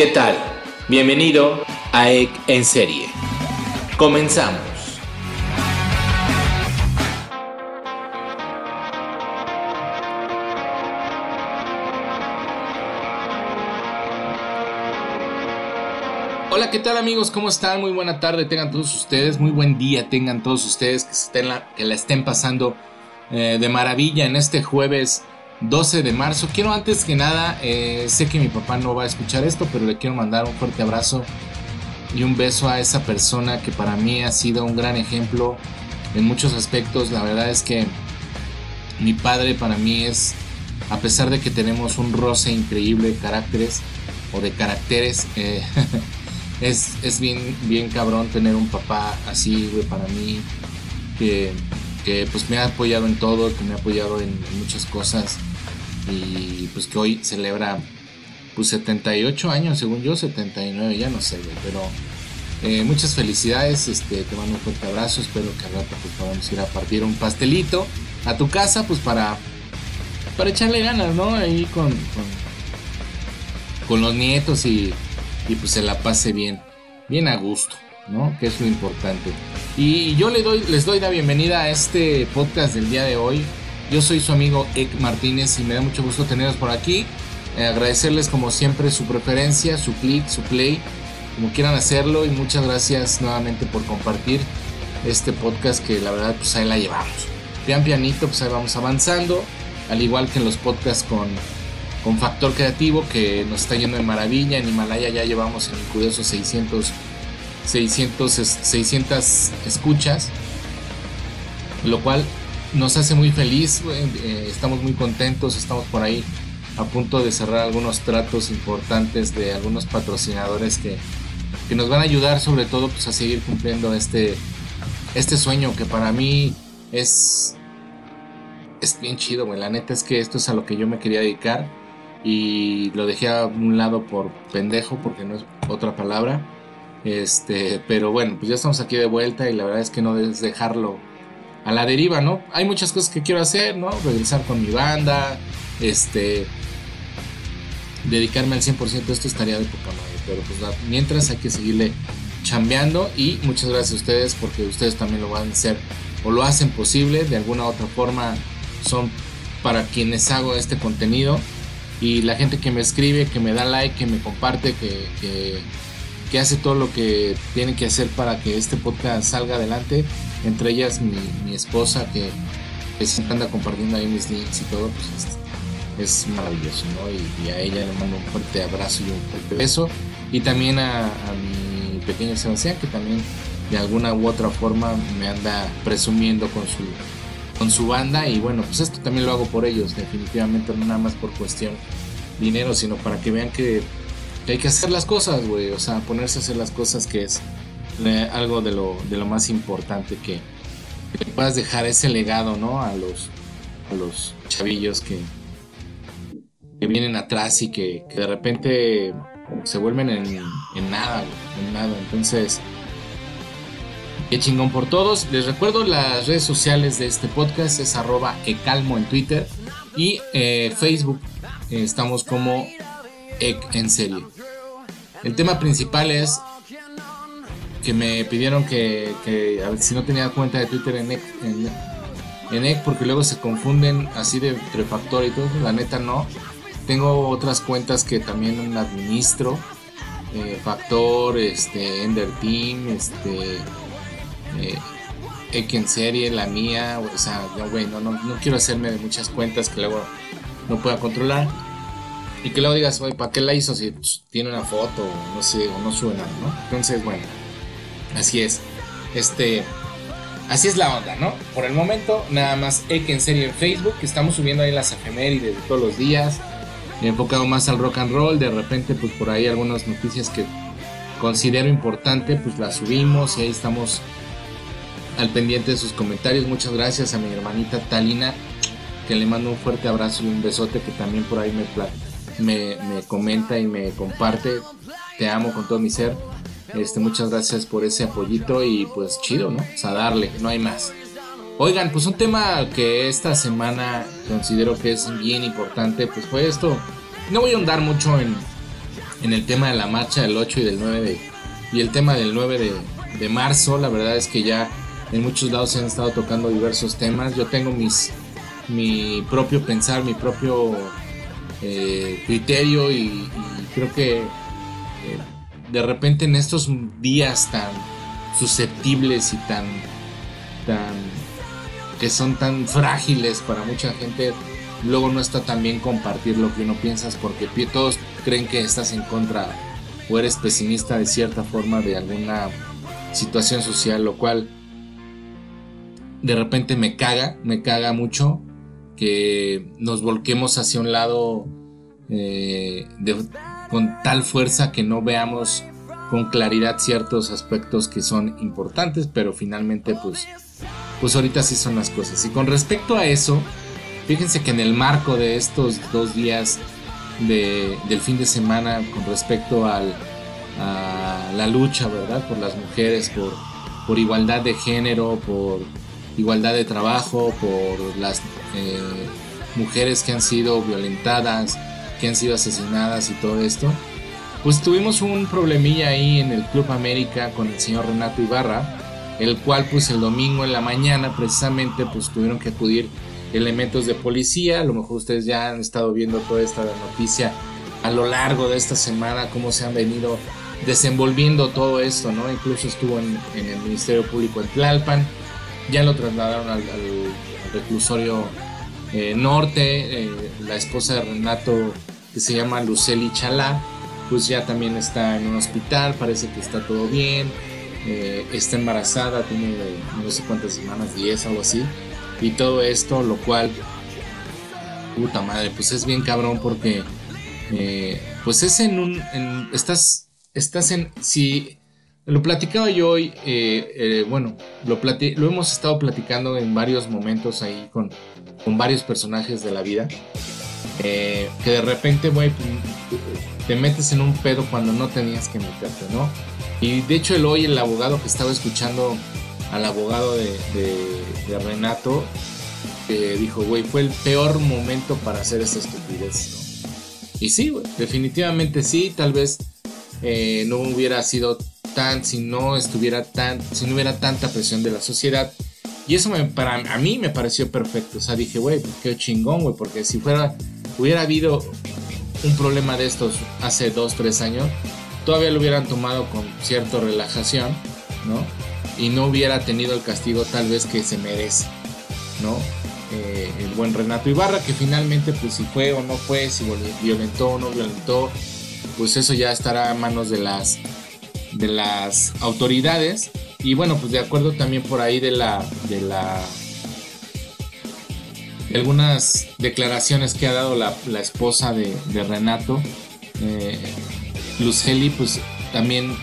¿Qué tal? Bienvenido a EC en serie. Comenzamos. Hola, ¿qué tal amigos? ¿Cómo están? Muy buena tarde tengan todos ustedes, muy buen día tengan todos ustedes que, estén la, que la estén pasando eh, de maravilla en este jueves 12 de marzo. Quiero antes que nada, eh, sé que mi papá no va a escuchar esto, pero le quiero mandar un fuerte abrazo y un beso a esa persona que para mí ha sido un gran ejemplo en muchos aspectos. La verdad es que mi padre para mí es, a pesar de que tenemos un roce increíble de caracteres o de caracteres, eh, es, es, bien, bien cabrón tener un papá así, güey, para mí, que, que, pues me ha apoyado en todo, que me ha apoyado en muchas cosas y pues que hoy celebra pues 78 años, según yo, 79, ya no sé, pero eh, muchas felicidades, este, te mando un fuerte abrazo, espero que al rato pues podamos ir a partir un pastelito a tu casa, pues para, para echarle ganas, ¿no? Ahí con, con, los nietos y, y pues se la pase bien, bien a gusto, ¿no? Que es lo importante. Y yo le doy, les doy la bienvenida a este podcast del día de hoy, yo soy su amigo Ek Martínez y me da mucho gusto tenerlos por aquí. Eh, agradecerles como siempre su preferencia, su click, su play, como quieran hacerlo y muchas gracias nuevamente por compartir este podcast que la verdad pues ahí la llevamos. Pian pianito pues ahí vamos avanzando, al igual que en los podcasts con, con Factor Creativo que nos está yendo de maravilla. En Himalaya ya llevamos en el curioso 600, 600, 600 escuchas, lo cual nos hace muy feliz, eh, estamos muy contentos, estamos por ahí a punto de cerrar algunos tratos importantes de algunos patrocinadores que, que nos van a ayudar sobre todo pues, a seguir cumpliendo este, este sueño que para mí es, es bien chido, güey. La neta es que esto es a lo que yo me quería dedicar y lo dejé a un lado por pendejo porque no es otra palabra. Este, pero bueno, pues ya estamos aquí de vuelta y la verdad es que no debes dejarlo a la deriva, ¿no? Hay muchas cosas que quiero hacer, ¿no? Regresar con mi banda, este, dedicarme al 100% esto estaría de poca madre, pero pues mientras hay que seguirle chambeando y muchas gracias a ustedes porque ustedes también lo van a hacer o lo hacen posible, de alguna u otra forma son para quienes hago este contenido y la gente que me escribe, que me da like, que me comparte, que, que, que hace todo lo que tiene que hacer para que este podcast salga adelante entre ellas mi, esposa que, siempre anda compartiendo ahí mis links y todo, pues es, maravilloso, ¿no? Y, a ella le mando un fuerte abrazo y un fuerte beso. Y también a, mi pequeño Sebastián, que también de alguna u otra forma me anda presumiendo con su, con su banda. Y bueno, pues esto también lo hago por ellos, definitivamente, no nada más por cuestión dinero, sino para que vean que, que hay que hacer las cosas, güey. O sea, ponerse a hacer las cosas que es algo de lo, de lo más importante que, puedas dejar ese legado, ¿no? A los, a los chavillos que, que vienen atrás y que, de repente se vuelven en, en nada, en nada. Entonces, qué chingón por todos. Les recuerdo las redes sociales de este podcast es arroba ecalmo en Twitter y eh, Facebook. estamos como ec en serie. El tema principal es que me pidieron que, si no tenía cuenta de Twitter en EC, en, porque luego se confunden así de entre factor y todo, la neta no. Tengo otras cuentas que también administro, eh, Factor, este, Ender Team, este, eh, en serie, la mía, o sea, no, no, no, quiero hacerme de muchas cuentas que luego no pueda controlar. Y que luego digas, ¿para qué la hizo si tiene una foto o no sé, o no suena, ¿no? Entonces, bueno, Así es. Este. Así es la onda, ¿no? Por el momento, nada más Ek en serio en Facebook. Estamos subiendo ahí las efemérides de todos los días. Enfocado más al rock and roll. De repente, pues por ahí algunas noticias que considero importante, pues las subimos y ahí estamos al pendiente de sus comentarios. Muchas gracias a mi hermanita Talina, que le mando un fuerte abrazo y un besote que también por ahí me, me, me comenta y me comparte. Te amo con todo mi ser. Este, muchas gracias por ese apoyito y pues chido, ¿no? O sea, darle, no hay más. Oigan, pues un tema que esta semana considero que es bien importante, pues fue esto. No voy a andar mucho en, en el tema de la marcha del 8 y del 9 de, y el tema del 9 de, de marzo. La verdad es que ya en muchos lados se han estado tocando diversos temas. Yo tengo mis, mi propio pensar, mi propio eh, criterio y, creo que eh, de repente en estos días tan susceptibles y tan, tan que son tan frágiles para mucha gente, luego no está tan bien compartir lo que uno piensas porque todos creen que estás en contra o eres pesimista de cierta forma de alguna situación social, lo cual de repente me caga, me caga mucho que nos volquemos hacia un lado eh, con tal fuerza que no veamos con claridad ciertos aspectos que son importantes, pero finalmente pues, pues ahorita sí son las cosas. Y con respecto a eso, fíjense que en el marco de estos dos días del fin de semana con respecto al, a la lucha, ¿verdad? Por las mujeres, por, por igualdad de género, por igualdad de trabajo, por las eh, mujeres que han sido violentadas, que han sido asesinadas y todo esto. Pues tuvimos un problemilla ahí en el Club América con el señor Renato Ibarra, el cual pues el domingo en la mañana precisamente pues tuvieron que acudir elementos de policía, a lo mejor ustedes ya han estado viendo toda esta noticia a lo largo de esta semana, cómo se han venido desenvolviendo todo esto, ¿no? Incluso estuvo en, el Ministerio Público en Tlalpan, ya lo trasladaron al, reclusorio eh, norte, eh, la esposa de Renato, que se llama Luceli Chalá, pues ya también está en un hospital, parece que está todo bien, eh, está embarazada, tiene no sé cuántas semanas, 10, algo así, y todo esto, lo cual, puta madre, pues es bien cabrón porque, pues es en un, estás estás en. Si. Lo platicaba yo hoy, eh, eh, bueno, lo, lo hemos estado platicando en varios momentos ahí con, con varios personajes de la vida. Eh, que de repente, güey, te metes en un pedo cuando no tenías que meterte, ¿no? Y de hecho, el hoy, el abogado que estaba escuchando al abogado de, de, Renato, dijo, güey, fue el peor momento para hacer esta estupidez, ¿no? Y sí, güey, definitivamente sí, tal vez eh, no hubiera sido si no estuviera tan, si no hubiera tanta presión de la sociedad. Y eso me, para a mí me pareció perfecto. O sea, dije, güey, pues qué chingón, güey, porque si fuera, hubiera habido un problema de estos hace dos, tres años, todavía lo hubieran tomado con cierta relajación, ¿no? Y no hubiera tenido el castigo tal vez que se merece, ¿no? Eh, el buen Renato Ibarra, que finalmente, pues si fue o no fue, si violentó o no violentó, pues eso ya estará en manos de las, de las autoridades. Y bueno, pues de acuerdo también por ahí de la, de la algunas declaraciones que ha dado la, esposa de, Renato, eh, Luz Heli, pues también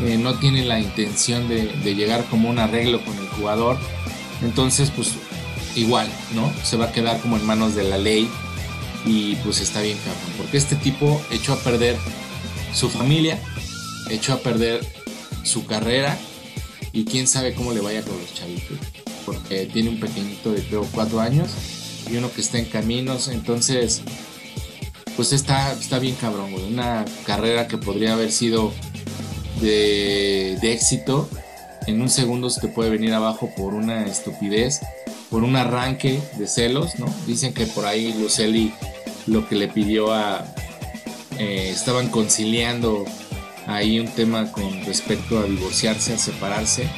eh, no tiene la intención de, de, llegar como un arreglo con el jugador. Entonces, pues igual, ¿no? Se va a quedar como en manos de la ley y pues está bien cabrón, porque este tipo echó a perder su familia, echó a perder su carrera y quién sabe cómo le vaya con los chavitos. Porque tiene un pequeñito de creo cuatro años y uno que está en caminos, entonces pues está, está bien cabrón, Una carrera que podría haber sido de, éxito, en un segundo se te puede venir abajo por una estupidez, por un arranque de celos, ¿no? Dicen que por ahí Luceli lo que le pidió a... Eh, estaban conciliando ahí un tema con respecto a divorciarse, a separarse,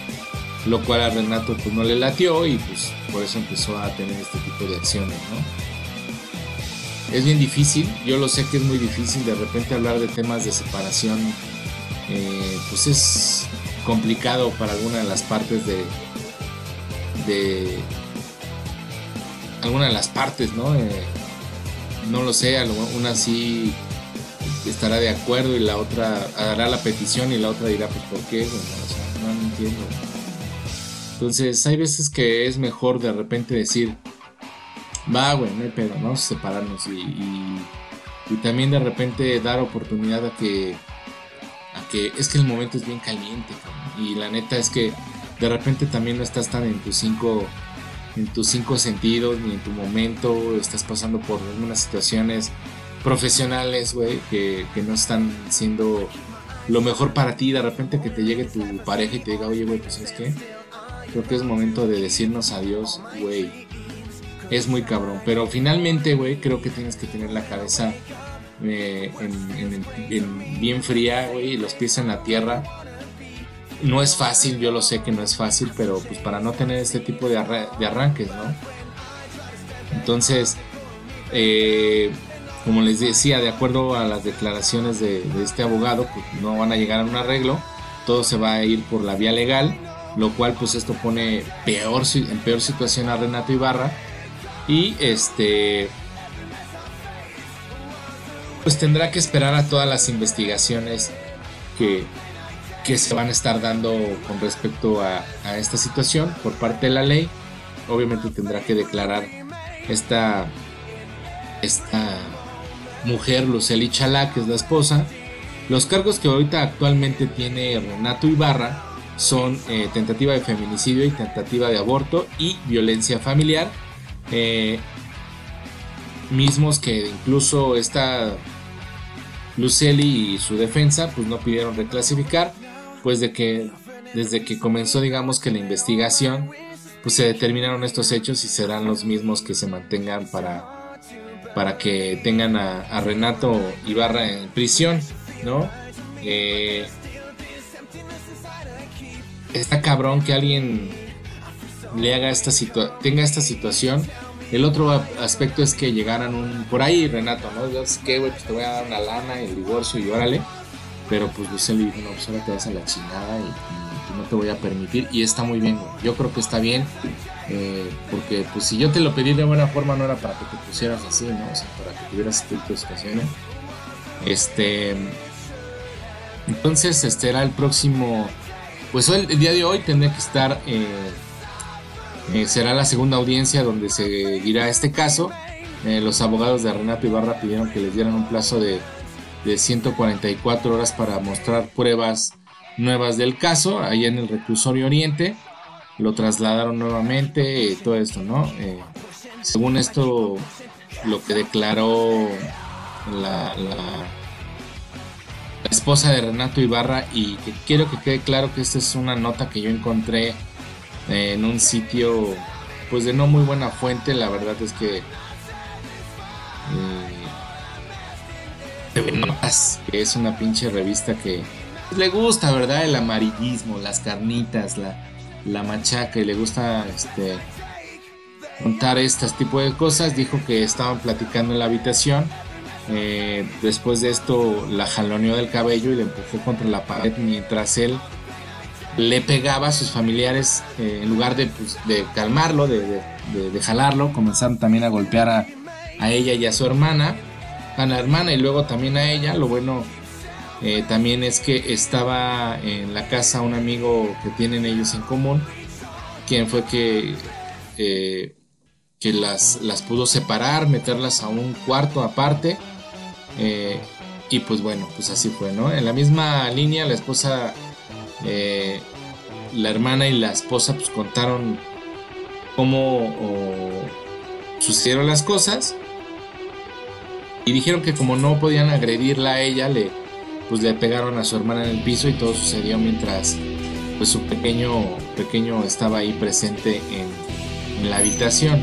lo cual a Renato pues no le latió y pues por eso empezó a tener este tipo de acciones, ¿no? Es bien difícil, yo lo sé que es muy difícil de repente hablar de temas de separación, eh, pues es complicado para alguna de las partes de, de alguna de las partes, ¿no? Eh, no lo sé, una sí estará de acuerdo y la otra hará la petición y la otra dirá, pues ¿por qué? no entiendo. Entonces hay veces que es mejor de repente decir, va, güey, no hay pedo, vamos a separarnos y, y, también de repente dar oportunidad a que, a que es que el momento es bien caliente, y la neta es que de repente también no estás tan en tus cinco en tus cinco sentidos ni en tu momento, estás pasando por algunas situaciones profesionales, güey, que, que no están siendo lo mejor para ti. De repente que te llegue tu pareja y te diga, oye, güey, pues es que creo que es momento de decirnos adiós, güey. Es muy cabrón. Pero finalmente, güey, creo que tienes que tener la cabeza eh, en, bien fría, güey, y los pies en la tierra. No es fácil, yo lo sé que no es fácil, pero pues para no tener este tipo de, de arranques, ¿no? Entonces, eh, como les decía, de acuerdo a las declaraciones de, este abogado, pues no van a llegar a un arreglo, todo se va a ir por la vía legal, lo cual pues esto pone peor, en peor situación a Renato Ibarra y este pues tendrá que esperar a todas las investigaciones que, que se van a estar dando con respecto a, a esta situación por parte de la ley. Obviamente tendrá que declarar esta, esta mujer, Luceli Chalá, que es la esposa. Los cargos que ahorita actualmente tiene Renato Ibarra son eh, tentativa de feminicidio y tentativa de aborto y violencia familiar. Eh, mismos que incluso esta Luceli y su defensa pues no pidieron reclasificar, pues de que desde que comenzó digamos que la investigación pues se determinaron estos hechos y serán los mismos que se mantengan para para que tengan a, Renato Ibarra en prisión, ¿no? Eh, está cabrón que alguien le haga esta situación, tenga esta situación. El otro aspecto es que llegaran un por ahí Renato, ¿no? Yo que güey, pues te voy a dar una lana, el divorcio y órale. Pero pues Luis le dijo, no, pues ahora te vas a la chingada y, no te voy a permitir. Y está muy bien. Yo creo que está bien. Eh, porque pues si yo te lo pedí de buena forma no era para que te pusieras así, ¿no? O sea, para que tuvieras este tipo de situaciones. Este. Entonces, este era el próximo. Pues el, día de hoy tendría que estar. Eh, eh, será la segunda audiencia donde se dirá este caso. los abogados de Renato Ibarra pidieron que les dieran un plazo de, de 144 horas para mostrar pruebas nuevas del caso, ahí en el reclusorio Oriente lo trasladaron nuevamente, eh, todo esto, ¿no? Eh, según esto, lo que declaró la, la, esposa de Renato Ibarra, y que quiero que quede claro que esta es una nota que yo encontré eh, en un sitio, pues de no muy buena fuente, la verdad es que... que es una pinche revista que le gusta, ¿verdad? El amarillismo, las carnitas, la, la machaca y le gusta este, contar este tipo de cosas, dijo que estaban platicando en la habitación. Eh, después de esto la jaloneó del cabello y le empujó contra la pared mientras él le pegaba a sus familiares eh, en lugar de, pues, calmarlo, de, de, jalarlo, comenzaron también a golpear a, a, ella y a su hermana, a la hermana y luego también a ella. Lo bueno eh, también es que estaba en la casa un amigo que tienen ellos en común, quien fue que, eh, que las, las pudo separar, meterlas a un cuarto aparte. Eh, y pues bueno, pues así fue, ¿no? En la misma línea, la esposa, la hermana y la esposa pues contaron cómo sucedieron las cosas. Y dijeron que como no podían agredirla a ella, le, pues le pegaron a su hermana en el piso y todo sucedió mientras pues su pequeño pequeño estaba ahí presente en, la habitación.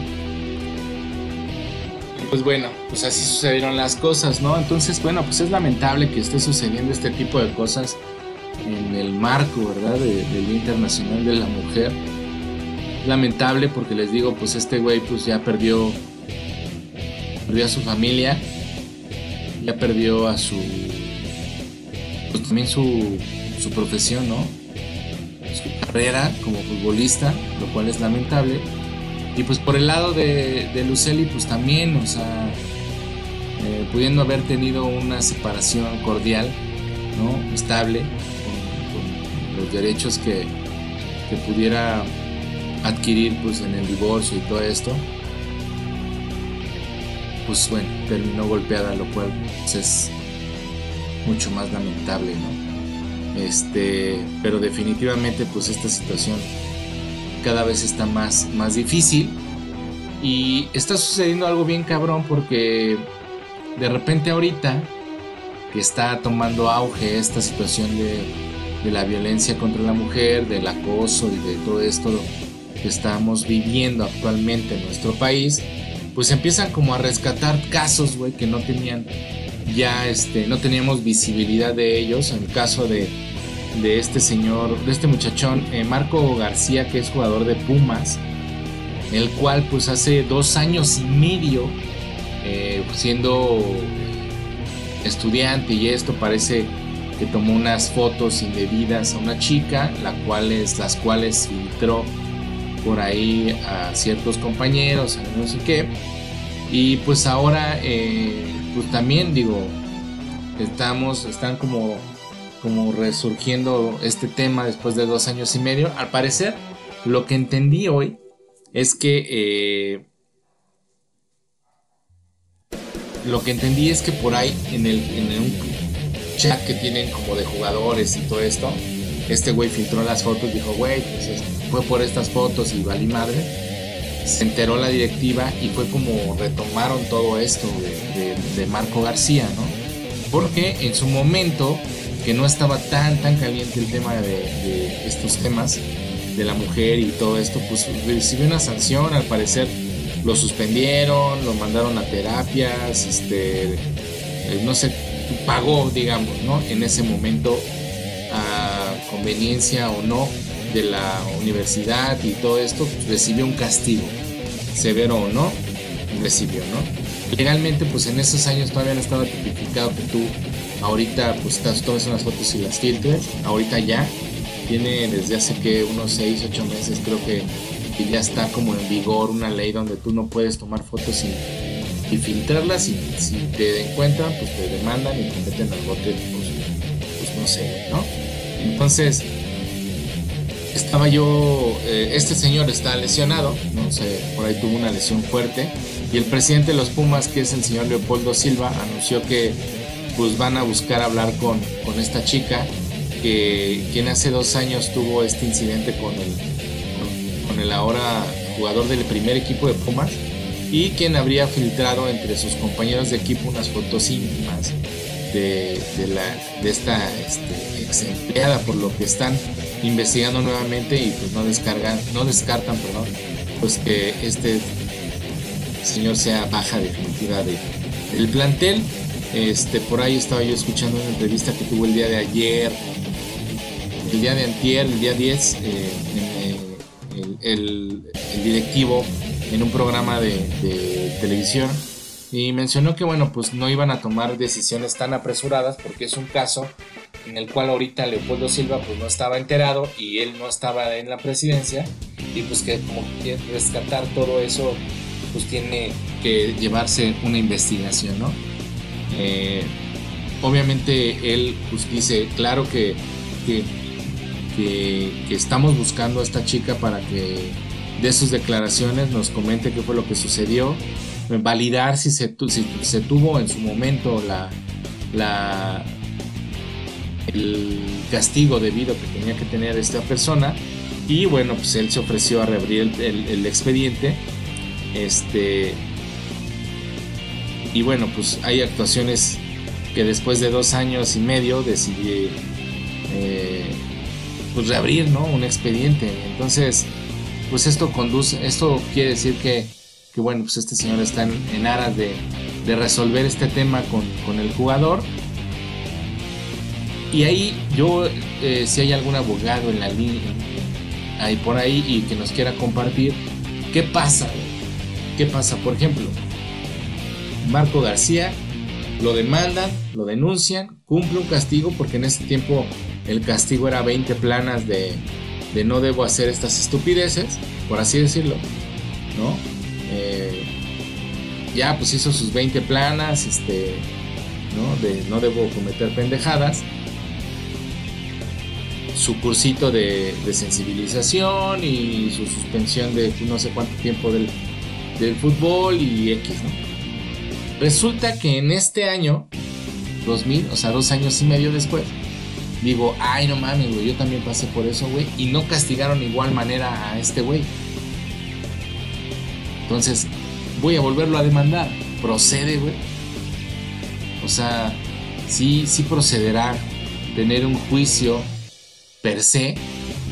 Pues bueno pues así sucedieron las cosas no entonces bueno pues es lamentable que esté sucediendo este tipo de cosas en el marco verdad del Día Internacional de la Mujer. Lamentable porque les digo pues este güey pues ya perdió perdió a su familia ya perdió a su pues también su, su profesión, ¿no? Su carrera como futbolista, lo cual es lamentable. Y pues por el lado de, de Luceli, pues también, o sea, eh, pudiendo haber tenido una separación cordial, ¿no? Estable, con, los derechos que, que, pudiera adquirir pues en el divorcio y todo esto, pues bueno, terminó golpeada, lo cual pues, es mucho más lamentable, ¿no? Este, pero definitivamente pues esta situación cada vez está más, más difícil y está sucediendo algo bien cabrón porque de repente ahorita que está tomando auge esta situación de, de la violencia contra la mujer, del acoso y de todo esto que estamos viviendo actualmente en nuestro país, pues empiezan como a rescatar casos, güey, que no tenían ya, este, no teníamos visibilidad de ellos. En el caso de, de este señor, de este muchachón, eh, Marco García, que es jugador de Pumas, el cual pues hace dos años y medio, eh, siendo estudiante y esto parece que tomó unas fotos indebidas a una chica, la cuales, las cuales filtró por ahí a ciertos compañeros, no sé qué. Y pues ahora, eh, pues también digo, estamos, están como, como resurgiendo este tema después de dos años y medio. Al parecer, lo que entendí hoy es que eh, lo que entendí es que por ahí en el un chat que tienen como de jugadores y todo esto, este güey filtró las fotos, dijo, güey, pues fue por estas fotos y valí madre. Se enteró la directiva y fue como retomaron todo esto de, Marco García, ¿no? Porque en su momento, que no estaba tan, tan caliente el tema de, estos temas, de la mujer y todo esto, pues recibió una sanción, al parecer lo suspendieron, lo mandaron a terapias, este, eh, no sé, pagó, digamos, ¿no? En ese momento a conveniencia o no de la universidad y todo esto, pues, recibió un castigo, severo o no, recibió, ¿no? Legalmente, pues en esos años todavía no estaba tipificado que tú ahorita pues tomes unas fotos y las filtres, ahorita ya, tiene desde hace que unos 6, 8 meses creo que, ya está como en vigor una ley donde tú no puedes tomar fotos y, y filtrarlas y si te encuentran pues te demandan y te meten al bote pues, pues no sé, ¿no? Entonces, estaba yo, eh, este señor está lesionado, ¿no? sé por ahí tuvo una lesión fuerte, y el presidente de los Pumas, que es el señor Leopoldo Silva, anunció que pues van a buscar hablar con, con esta chica, que quien hace dos años tuvo este incidente con el, con, el ahora jugador del primer equipo de Pumas, y quien habría filtrado entre sus compañeros de equipo unas fotos íntimas de, la, de esta este, ex empleada, por lo que están investigando nuevamente y pues no descargan, no descartan, perdón, pues que este señor sea baja definitiva de, del plantel. Este, por ahí estaba yo escuchando una entrevista que tuvo el día de ayer, el día de antier, el día 10, eh, eh, el, directivo en un programa de, televisión y mencionó que bueno, pues no iban a tomar decisiones tan apresuradas porque es un caso en el cual ahorita Leopoldo Silva pues no estaba enterado y él no estaba en la presidencia y pues que como rescatar todo eso pues tiene que llevarse una investigación, ¿no? Eh, obviamente él pues dice, claro que, que, estamos buscando a esta chica para que de sus declaraciones nos comente qué fue lo que sucedió, validar si se, si se tuvo en su momento la, la el castigo debido que tenía que tener esta persona. Y bueno pues él se ofreció a reabrir el, expediente. Este y bueno pues hay actuaciones que después de dos años y medio decidí eh, pues reabrir no un expediente. Entonces pues esto conduce esto quiere decir que, que bueno pues este señor está en, aras de, de, resolver este tema con, con el jugador y ahí yo, eh, si hay algún abogado en la línea, ahí por ahí y que nos quiera compartir, ¿qué pasa? ¿Qué pasa? Por ejemplo, Marco García lo demandan, lo denuncian, cumple un castigo porque en ese tiempo el castigo era 20 planas de, de no debo hacer estas estupideces, por así decirlo, ¿no? Eh, ya pues hizo sus 20 planas, este, ¿no? De no debo cometer pendejadas su cursito de, sensibilización y su suspensión de no sé cuánto tiempo del, fútbol y X, ¿no? Resulta que en este año, 2000, o sea, dos años y medio después, digo, ay, no mames, güey, yo también pasé por eso, güey, y no castigaron igual manera a este güey. Entonces, voy a volverlo a demandar. Procede, güey. O sea, sí, sí procederá tener un juicio per se,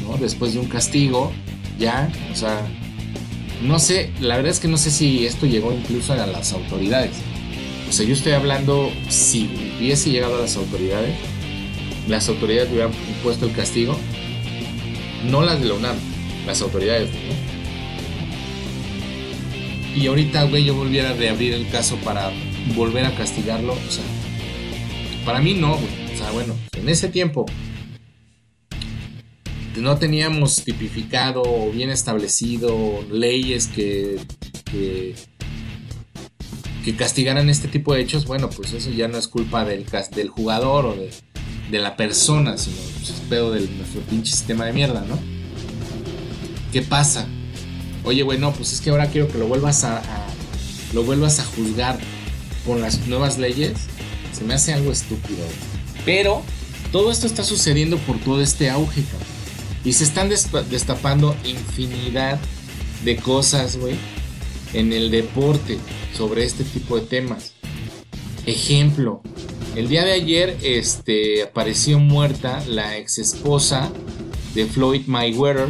¿no? Después de un castigo, ya, o sea, no sé, la verdad es que no sé si esto llegó incluso a las autoridades. O sea, yo estoy hablando si hubiese llegado a las autoridades, las autoridades hubieran impuesto el castigo, no las de la UNAM, las autoridades, ¿no? Y ahorita, güey, yo volviera a reabrir el caso para volver a castigarlo, o sea, para mí no, güey. O sea, bueno, en ese tiempo no teníamos tipificado o bien establecido leyes que, que, castigaran este tipo de hechos, bueno, pues eso ya no es culpa del, del jugador o de, la persona, sino pues, es pedo de nuestro pinche sistema de mierda, ¿no? ¿Qué pasa? Oye, güey, no, pues es que ahora quiero que lo vuelvas a, lo vuelvas a juzgar con las nuevas leyes. Se me hace algo estúpido. Pero todo esto está sucediendo por todo este auge, cabrón. Y se están destapando infinidad de cosas, güey, en el deporte sobre este tipo de temas. Ejemplo, el día de ayer este, apareció muerta la ex esposa de Floyd Mayweather,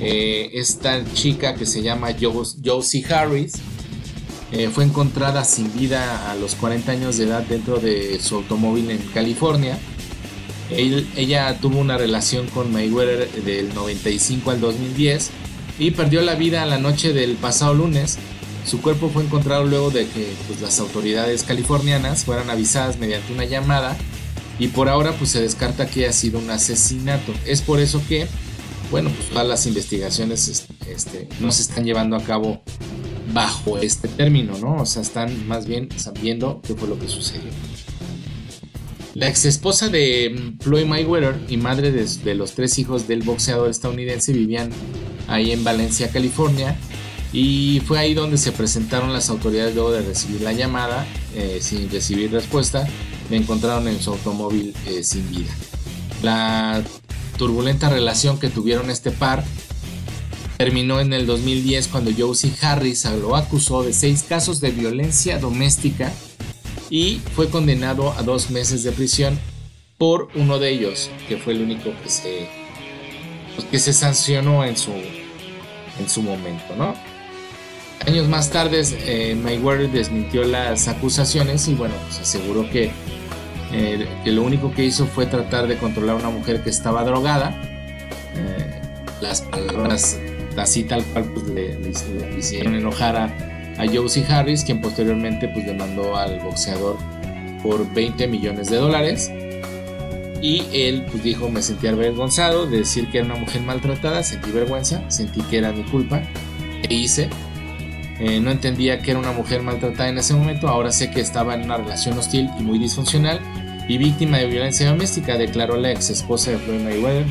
eh, esta chica que se llama Josie Harris. Eh, fue encontrada sin vida a los 40 años de edad dentro de su automóvil en California ella tuvo una relación con Mayweather del 95 al 2010 y perdió la vida la noche del pasado lunes. Su cuerpo fue encontrado luego de que pues, las autoridades californianas fueran avisadas mediante una llamada y por ahora pues se descarta que haya sido un asesinato. Es por eso que, bueno, pues todas las investigaciones este, no se están llevando a cabo bajo este término, ¿no? O sea, están más bien sabiendo qué fue lo que sucedió. La ex esposa de mm, Floyd Mayweather y madre de, los tres hijos del boxeador estadounidense vivían ahí en Valencia, California. Y fue ahí donde se presentaron las autoridades luego de recibir la llamada, eh, sin recibir respuesta, me encontraron en su automóvil eh, sin vida. La turbulenta relación que tuvieron este par terminó en el 2010 cuando Josie Harris lo acusó de seis casos de violencia doméstica y fue condenado a dos meses de prisión por uno de ellos, que fue el único que se, pues, que se sancionó en su, en su momento, ¿no? Años más tarde, eh, Mayweather desmintió las acusaciones y bueno, se aseguró que, eh, que, lo único que hizo fue tratar de controlar a una mujer que estaba drogada. Eh, las palabras así tal cual pues, le, hicieron enojar a, a Josie Harris, quien posteriormente pues demandó al boxeador por 20 millones de dólares. Y él pues dijo, me sentí avergonzado de decir que era una mujer maltratada, sentí vergüenza, sentí que era mi culpa, e hice. Eh, no entendía que era una mujer maltratada en ese momento, ahora sé que estaba en una relación hostil y muy disfuncional y víctima de violencia doméstica, declaró la ex esposa de Floyd Mayweather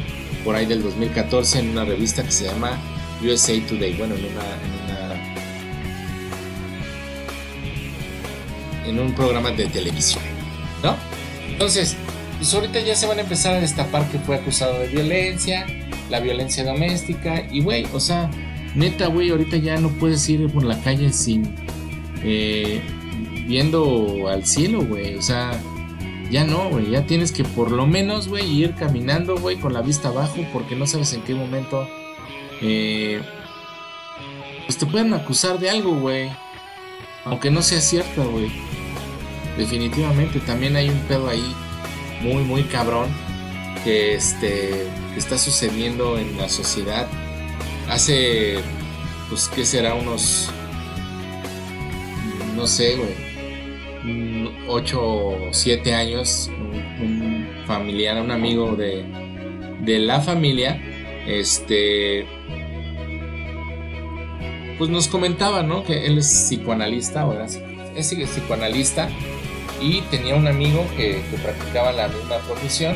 por ahí del 2014 en una revista que se llama USA Today, bueno, en una, un programa de televisión, ¿no? Entonces, pues ahorita ya se van a empezar a destapar que fue acusado de violencia, la violencia doméstica, y güey, o sea, neta, güey, ahorita ya no puedes ir por la calle sin eh, viendo al cielo, güey, o sea, ya no, güey, ya tienes que por lo menos, güey, ir caminando, güey, con la vista abajo, porque no sabes en qué momento, eh, pues te pueden acusar de algo, güey. Aunque no sea cierto, güey definitivamente también hay un pedo ahí muy, muy cabrón que, este, está sucediendo en la sociedad. Hace, pues, ¿qué será? Unos, no sé, güey, 8 o 7 años, un, familiar, un amigo de, de la familia, este, pues nos comentaba, ¿no? Que él es psicoanalista, o era, es psicoanalista y tenía un amigo que, practicaba la misma profesión,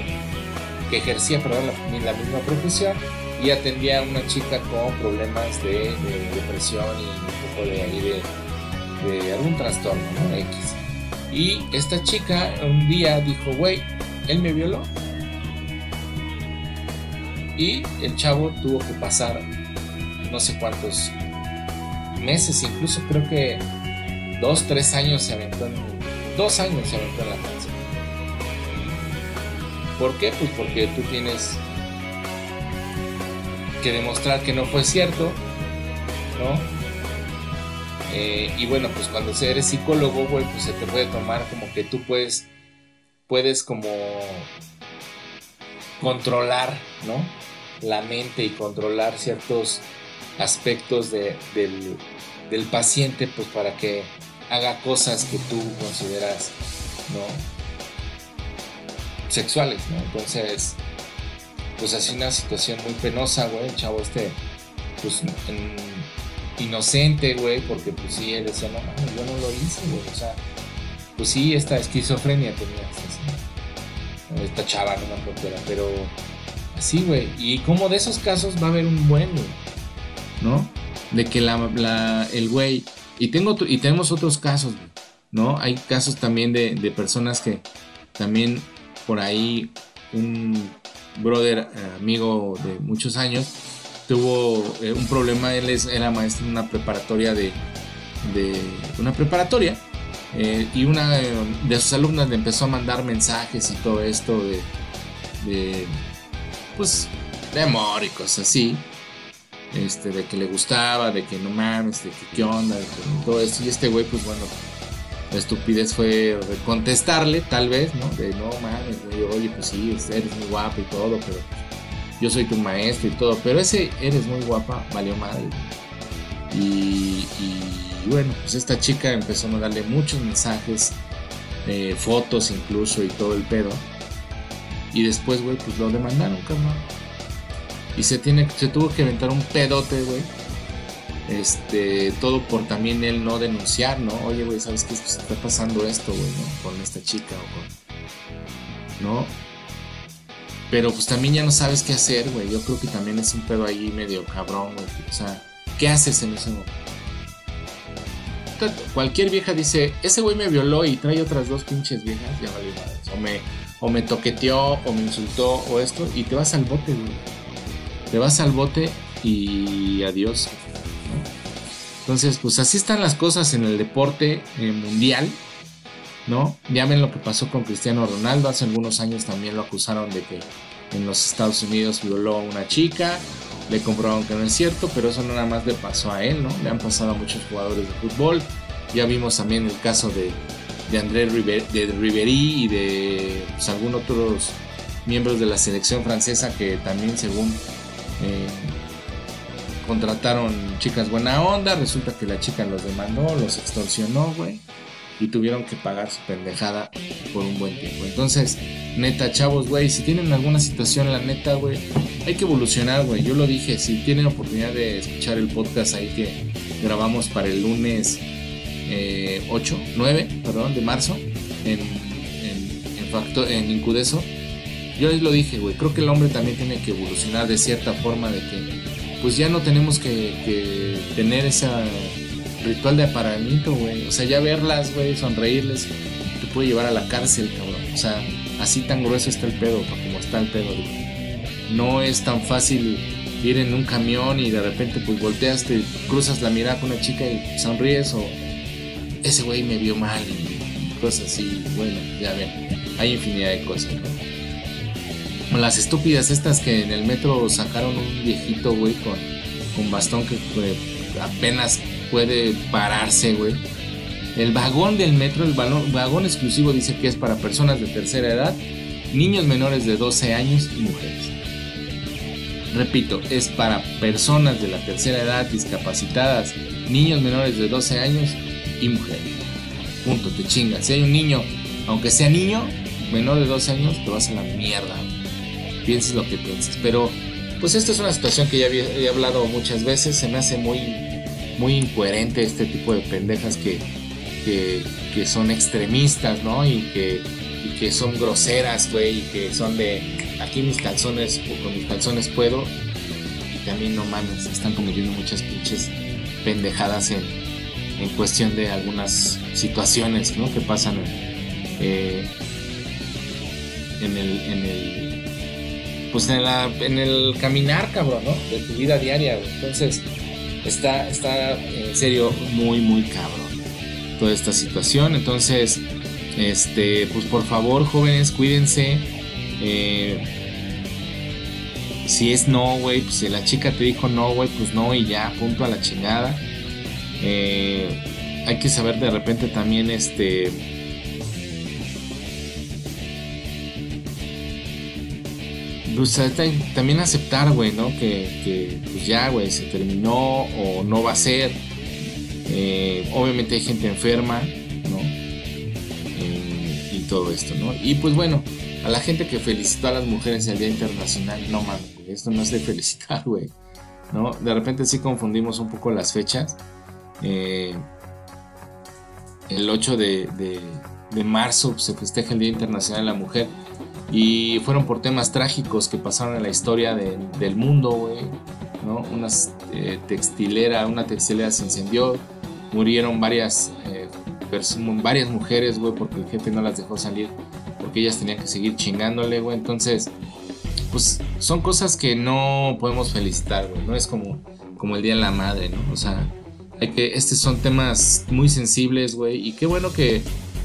que ejercía perdón, la, misma profesión y atendía a una chica con problemas de, depresión y un poco de, de, de algún trastorno, ¿no? X. Y esta chica un día dijo, güey, él me violó. Y el chavo tuvo que pasar no sé cuántos meses, incluso creo que dos, tres años se aventó en Dos años se aventó en la cárcel. ¿Por qué? Pues porque tú tienes que demostrar que no fue cierto, ¿no? Eh, y bueno, pues cuando eres psicólogo, güey, pues se te puede tomar como que tú puedes, puedes como controlar, ¿no? La mente y controlar ciertos aspectos del, del paciente, pues para que haga cosas que tú consideras, ¿no? Sexuales, ¿no? Entonces, pues así una situación muy penosa, güey, el chavo este, pues inocente, güey, porque pues sí, él decía, no, no, yo no lo hice, güey, o sea, pues sí, esta esquizofrenia tenía, esta chava, no me acuerdo, pero así, güey, y como de esos casos va a haber un buen, güey, ¿no? De que la, el güey, y, tengo, y tenemos otros casos, ¿no? Hay casos también de, de personas que también por ahí un brother, eh, amigo de muchos años, tuvo eh, un problema, él es, era maestro en una preparatoria de, de una preparatoria eh, y una de sus alumnas le empezó a mandar mensajes y todo esto de, de pues de amor y cosas así este de que le gustaba de que no mames de que qué onda de todo esto y este güey pues bueno la estupidez fue contestarle, tal vez, ¿no? De no mames, oye, pues sí, eres muy guapa y todo, pero yo soy tu maestro y todo. Pero ese eres muy guapa, valió madre. Y, bueno, pues esta chica empezó a mandarle muchos mensajes, eh, fotos incluso y todo el pedo. Y después, güey, pues lo demandaron, cabrón. Y se, tiene, se tuvo que inventar un pedote, güey este, todo por también él no denunciar, ¿no? Oye, güey, ¿sabes qué? Pues, está pasando esto, güey, ¿no? Con esta chica o con... ¿No? Pero pues también ya no sabes qué hacer, güey. Yo creo que también es un pedo ahí medio cabrón, güey. O sea, ¿qué haces en ese momento? Cualquier vieja dice, ese güey me violó y trae otras dos pinches viejas, ya vale O me, o me toqueteó, o me insultó, o esto, y te vas al bote, güey. Te vas al bote y adiós. Entonces, pues así están las cosas en el deporte eh, mundial, ¿no? Ya ven lo que pasó con Cristiano Ronaldo, hace algunos años también lo acusaron de que en los Estados Unidos violó a una chica, le comprobaron que no es cierto, pero eso no nada más le pasó a él, ¿no? Le han pasado a muchos jugadores de fútbol, ya vimos también el caso de, de André de Ribery y de pues, algunos otros miembros de la selección francesa que también según... Eh, contrataron chicas buena onda, resulta que la chica los demandó, los extorsionó, güey, y tuvieron que pagar su pendejada por un buen tiempo. Entonces, neta, chavos, güey, si tienen alguna situación, la neta, güey, hay que evolucionar, güey. Yo lo dije, si tienen oportunidad de escuchar el podcast ahí que grabamos para el lunes 8, eh, 9, perdón, de marzo, en, en, en Incudeso, yo lo dije, güey, creo que el hombre también tiene que evolucionar de cierta forma de que pues ya no tenemos que, tener ese ritual de aparamiento, güey. O sea, ya verlas, güey, sonreírles, te puede llevar a la cárcel, cabrón. O sea, así tan grueso está el pedo, como está el pedo. No es tan fácil ir en un camión y de repente pues volteas, te cruzas la mirada con una chica y sonríes o ese güey me vio mal y cosas así. Bueno, ya ven, hay infinidad de cosas, ¿no? Las estúpidas estas que en el metro sacaron un viejito, güey, con, con bastón que apenas puede pararse, güey. El vagón del metro, el vagón exclusivo dice que es para personas de tercera edad, niños menores de 12 años y mujeres. Repito, es para personas de la tercera edad discapacitadas, niños menores de 12 años y mujeres. Punto, te chingas. Si hay un niño, aunque sea niño, menor de 12 años, te vas a la mierda pienses lo que pienses. Pero pues esta es una situación que ya he hablado muchas veces, se me hace muy, muy incoherente este tipo de pendejas que, que, son extremistas, ¿no? Y que, que son groseras, güey, y que son de aquí mis calzones o con mis calzones puedo. Y también no mames, están cometiendo muchas pinches pendejadas en, en cuestión de algunas situaciones, ¿no? Que pasan eh, en el, en el pues en, el caminar, cabrón, ¿no? De tu vida diaria, Entonces, está, está en serio muy, muy cabrón toda esta situación. Entonces, Este, pues por favor, jóvenes, cuídense. Eh, si es no, güey, pues si la chica te dijo no, güey, pues no y ya, punto a la chingada. Eh, hay que saber de repente también, este, pues, también aceptar, güey, ¿no? Que, pues ya, güey, se terminó o no va a ser. Eh, obviamente hay gente enferma, ¿no? Eh, y todo esto, ¿no? Y pues bueno, a la gente que felicitó a las mujeres el Día Internacional, no mames, esto no es de felicitar, güey, ¿no? De repente sí confundimos un poco las fechas. Eh, el 8 de, de marzo se festeja el Día Internacional de la Mujer y fueron por temas trágicos que pasaron en la historia del mundo, güey. ¿no? Una eh, textilera, una textilera se incendió, murieron varias, eh, varias mujeres, güey, porque el jefe no las dejó salir, porque ellas tenían que seguir chingándole, güey. Entonces, pues son cosas que no podemos felicitar, güey. No es como, como el Día de la Madre, ¿no? O sea, hay que, estos son temas muy sensibles, güey. Y qué bueno que,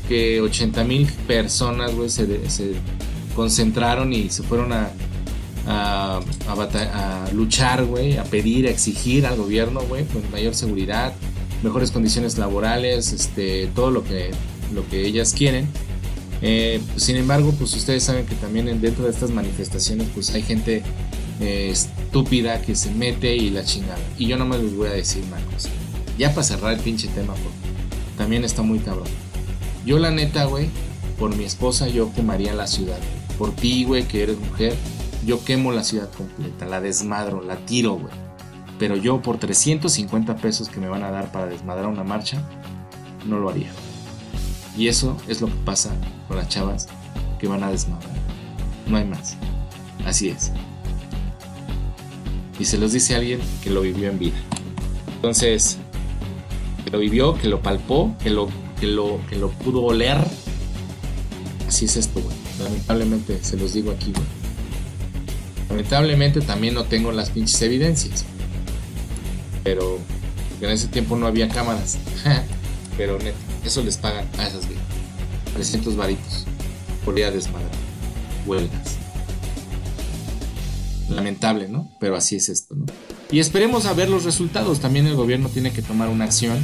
que 80 mil personas, güey, se, se concentraron y se fueron a, luchar, güey, a pedir, a exigir al gobierno, güey, con mayor seguridad, mejores condiciones laborales, este, todo lo que, lo que ellas quieren. Eh, sin embargo, pues ustedes saben que también dentro de estas manifestaciones, pues hay gente eh, estúpida que se mete y la chingada. Y yo no me les voy a decir una cosa. Ya para cerrar el pinche tema, porque también está muy cabrón. Yo la neta, güey, por mi esposa yo quemaría la ciudad por ti, güey, que eres mujer, yo quemo la ciudad completa, la desmadro, la tiro, güey. Pero yo por 350 pesos que me van a dar para desmadrar una marcha, no lo haría. Y eso es lo que pasa con las chavas que van a desmadrar. No hay más. Así es. Y se los dice alguien que lo vivió en vida. Entonces, que lo vivió, que lo palpó, que lo, que lo, que lo pudo oler. Así es esto, güey. Lamentablemente, se los digo aquí, Lamentablemente también no tengo las pinches evidencias. Pero en ese tiempo no había cámaras. Pero eso les pagan a esas güey. 300 varitos por día desmadrar. Huelgas. Lamentable, ¿no? Pero así es esto, ¿no? Y esperemos a ver los resultados. También el gobierno tiene que tomar una acción.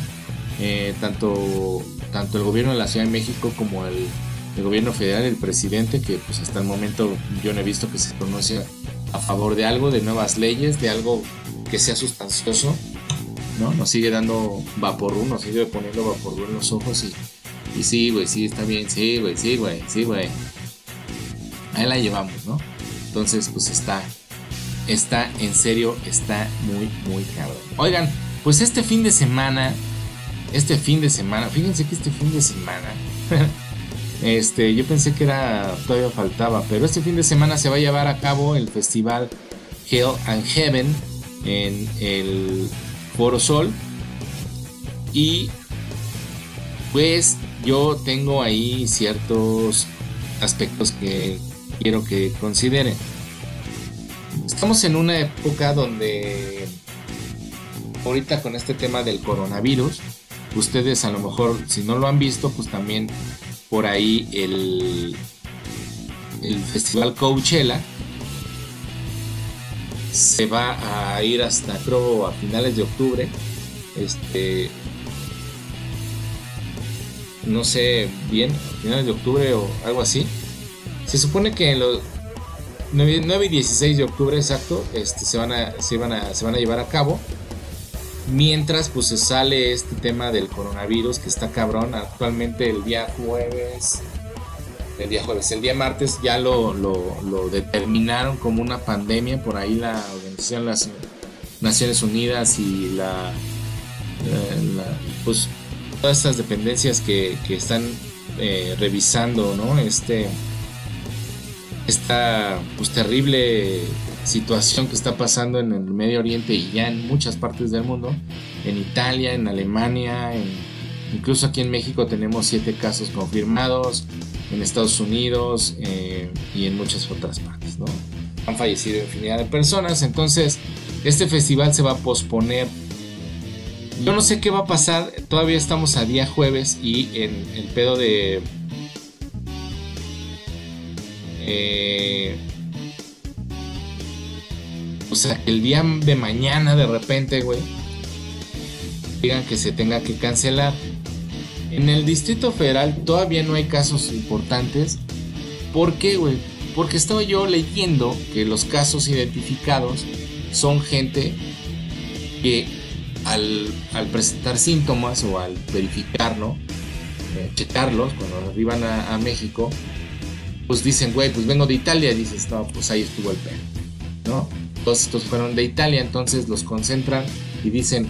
Eh, tanto, tanto el gobierno de la Ciudad de México como el el gobierno federal, el presidente, que pues hasta el momento yo no he visto que se pronuncie a favor de algo, de nuevas leyes, de algo que sea sustancioso, ¿no? Nos sigue dando vaporú, nos sigue poniendo vaporú en los ojos y, y sí, güey, sí, está bien, sí, güey, sí, güey, sí, güey. Ahí la llevamos, ¿no? Entonces, pues está, está, en serio, está muy, muy cabrón. Oigan, pues este fin de semana, este fin de semana, fíjense que este fin de semana Este, yo pensé que era todavía faltaba, pero este fin de semana se va a llevar a cabo el festival Hell and Heaven en el Foro Sol y pues yo tengo ahí ciertos aspectos que quiero que consideren. Estamos en una época donde ahorita con este tema del coronavirus, ustedes a lo mejor si no lo han visto, pues también por ahí el, el festival Coachella se va a ir hasta creo a finales de octubre. Este no sé bien finales de octubre o algo así. Se supone que en los 9, y 16 de octubre exacto este, se, van a, se, van a, se van a llevar a cabo Mientras pues se sale este tema del coronavirus que está cabrón. Actualmente el día jueves, el día jueves, el día martes ya lo, lo, determinaron como una pandemia. Por ahí la Organización de las Naciones Unidas y la, pues todas estas dependencias que, que están eh, revisando, ¿no? Este, esta pues terrible situación que está pasando en el Medio Oriente y ya en muchas partes del mundo, en Italia, en Alemania, incluso aquí en México tenemos siete casos confirmados, en Estados Unidos eh, y en muchas otras partes, ¿no? Han fallecido infinidad de personas, entonces este festival se va a posponer. Yo no sé qué va a pasar, todavía estamos a día jueves y en el pedo de Eh, o sea, el día de mañana de repente, güey, digan que se tenga que cancelar. En el Distrito Federal todavía no hay casos importantes. ¿Por qué, güey? Porque estaba yo leyendo que los casos identificados son gente que al, presentar síntomas o al verificarlo, eh, checarlos cuando arriban a, México, pues dicen, güey, pues vengo de Italia, dices, no, pues ahí estuvo el perro, ¿no? Todos estos fueron de Italia, entonces los concentran y dicen,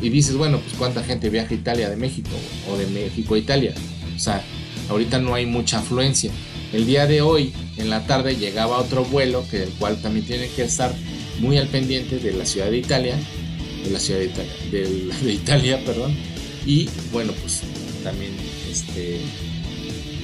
y dices, bueno, pues cuánta gente viaja a Italia de México o de México a Italia. O sea, ahorita no hay mucha afluencia. El día de hoy, en la tarde, llegaba otro vuelo, que el cual también tiene que estar muy al pendiente de la ciudad de Italia, de la ciudad de Italia, de, Italia, perdón. Y bueno, pues también este,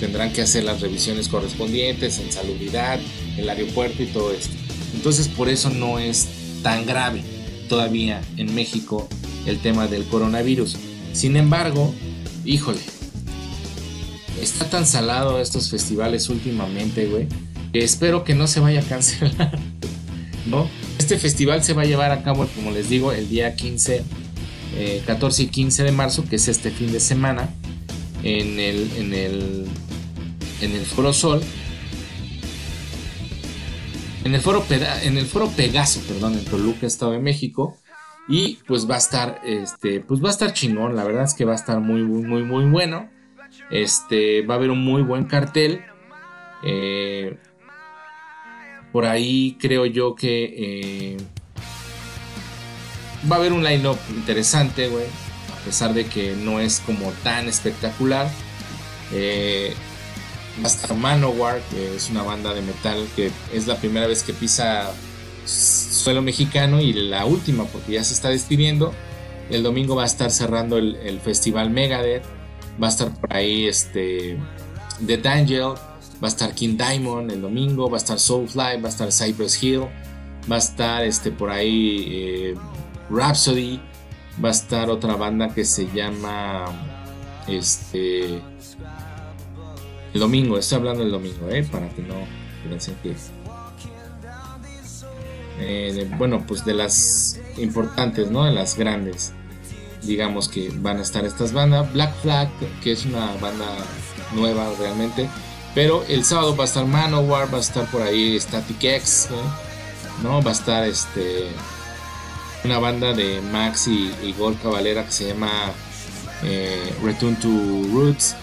tendrán que hacer las revisiones correspondientes en salubridad, el aeropuerto y todo esto. Entonces por eso no es tan grave todavía en México el tema del coronavirus. Sin embargo, híjole, está tan salado estos festivales últimamente, güey, que espero que no se vaya a cancelar, ¿no? Este festival se va a llevar a cabo, como les digo, el día 15, 14 eh, y 15 de marzo, que es este fin de semana, en el, en el, en el Foro Sol. En el foro, en el foro Pegaso, perdón, en Toluca, Estado de México. Y pues va a estar, este, pues va a estar chingón. La verdad es que va a estar muy, muy, muy, muy bueno. Este, va a haber un muy buen cartel. Eh, por ahí creo yo que eh, va a haber un line-up interesante, güey. A pesar de que no es como tan espectacular. Eh, estar Manowar, que es una banda de metal que es la primera vez que pisa suelo mexicano y la última porque ya se está despidiendo. El domingo va a estar cerrando el, festival Megadeth. Va a estar por ahí este The Angel. Va a estar King Diamond el domingo. Va a estar Soulfly. Va a estar Cypress Hill. Va a estar este, por ahí eh, Rhapsody. Va a estar otra banda que se llama este el domingo, estoy hablando del domingo, ¿eh? para que no piensen que eh, bueno, pues de las importantes, ¿no? De las grandes, digamos que van a estar estas bandas. Black Flag, que es una banda nueva realmente. Pero el sábado va a estar Manowar, va a estar por ahí Static X, ¿no? Va a estar este una banda de Max y, y Cavalera que se llama eh, Return to Roots,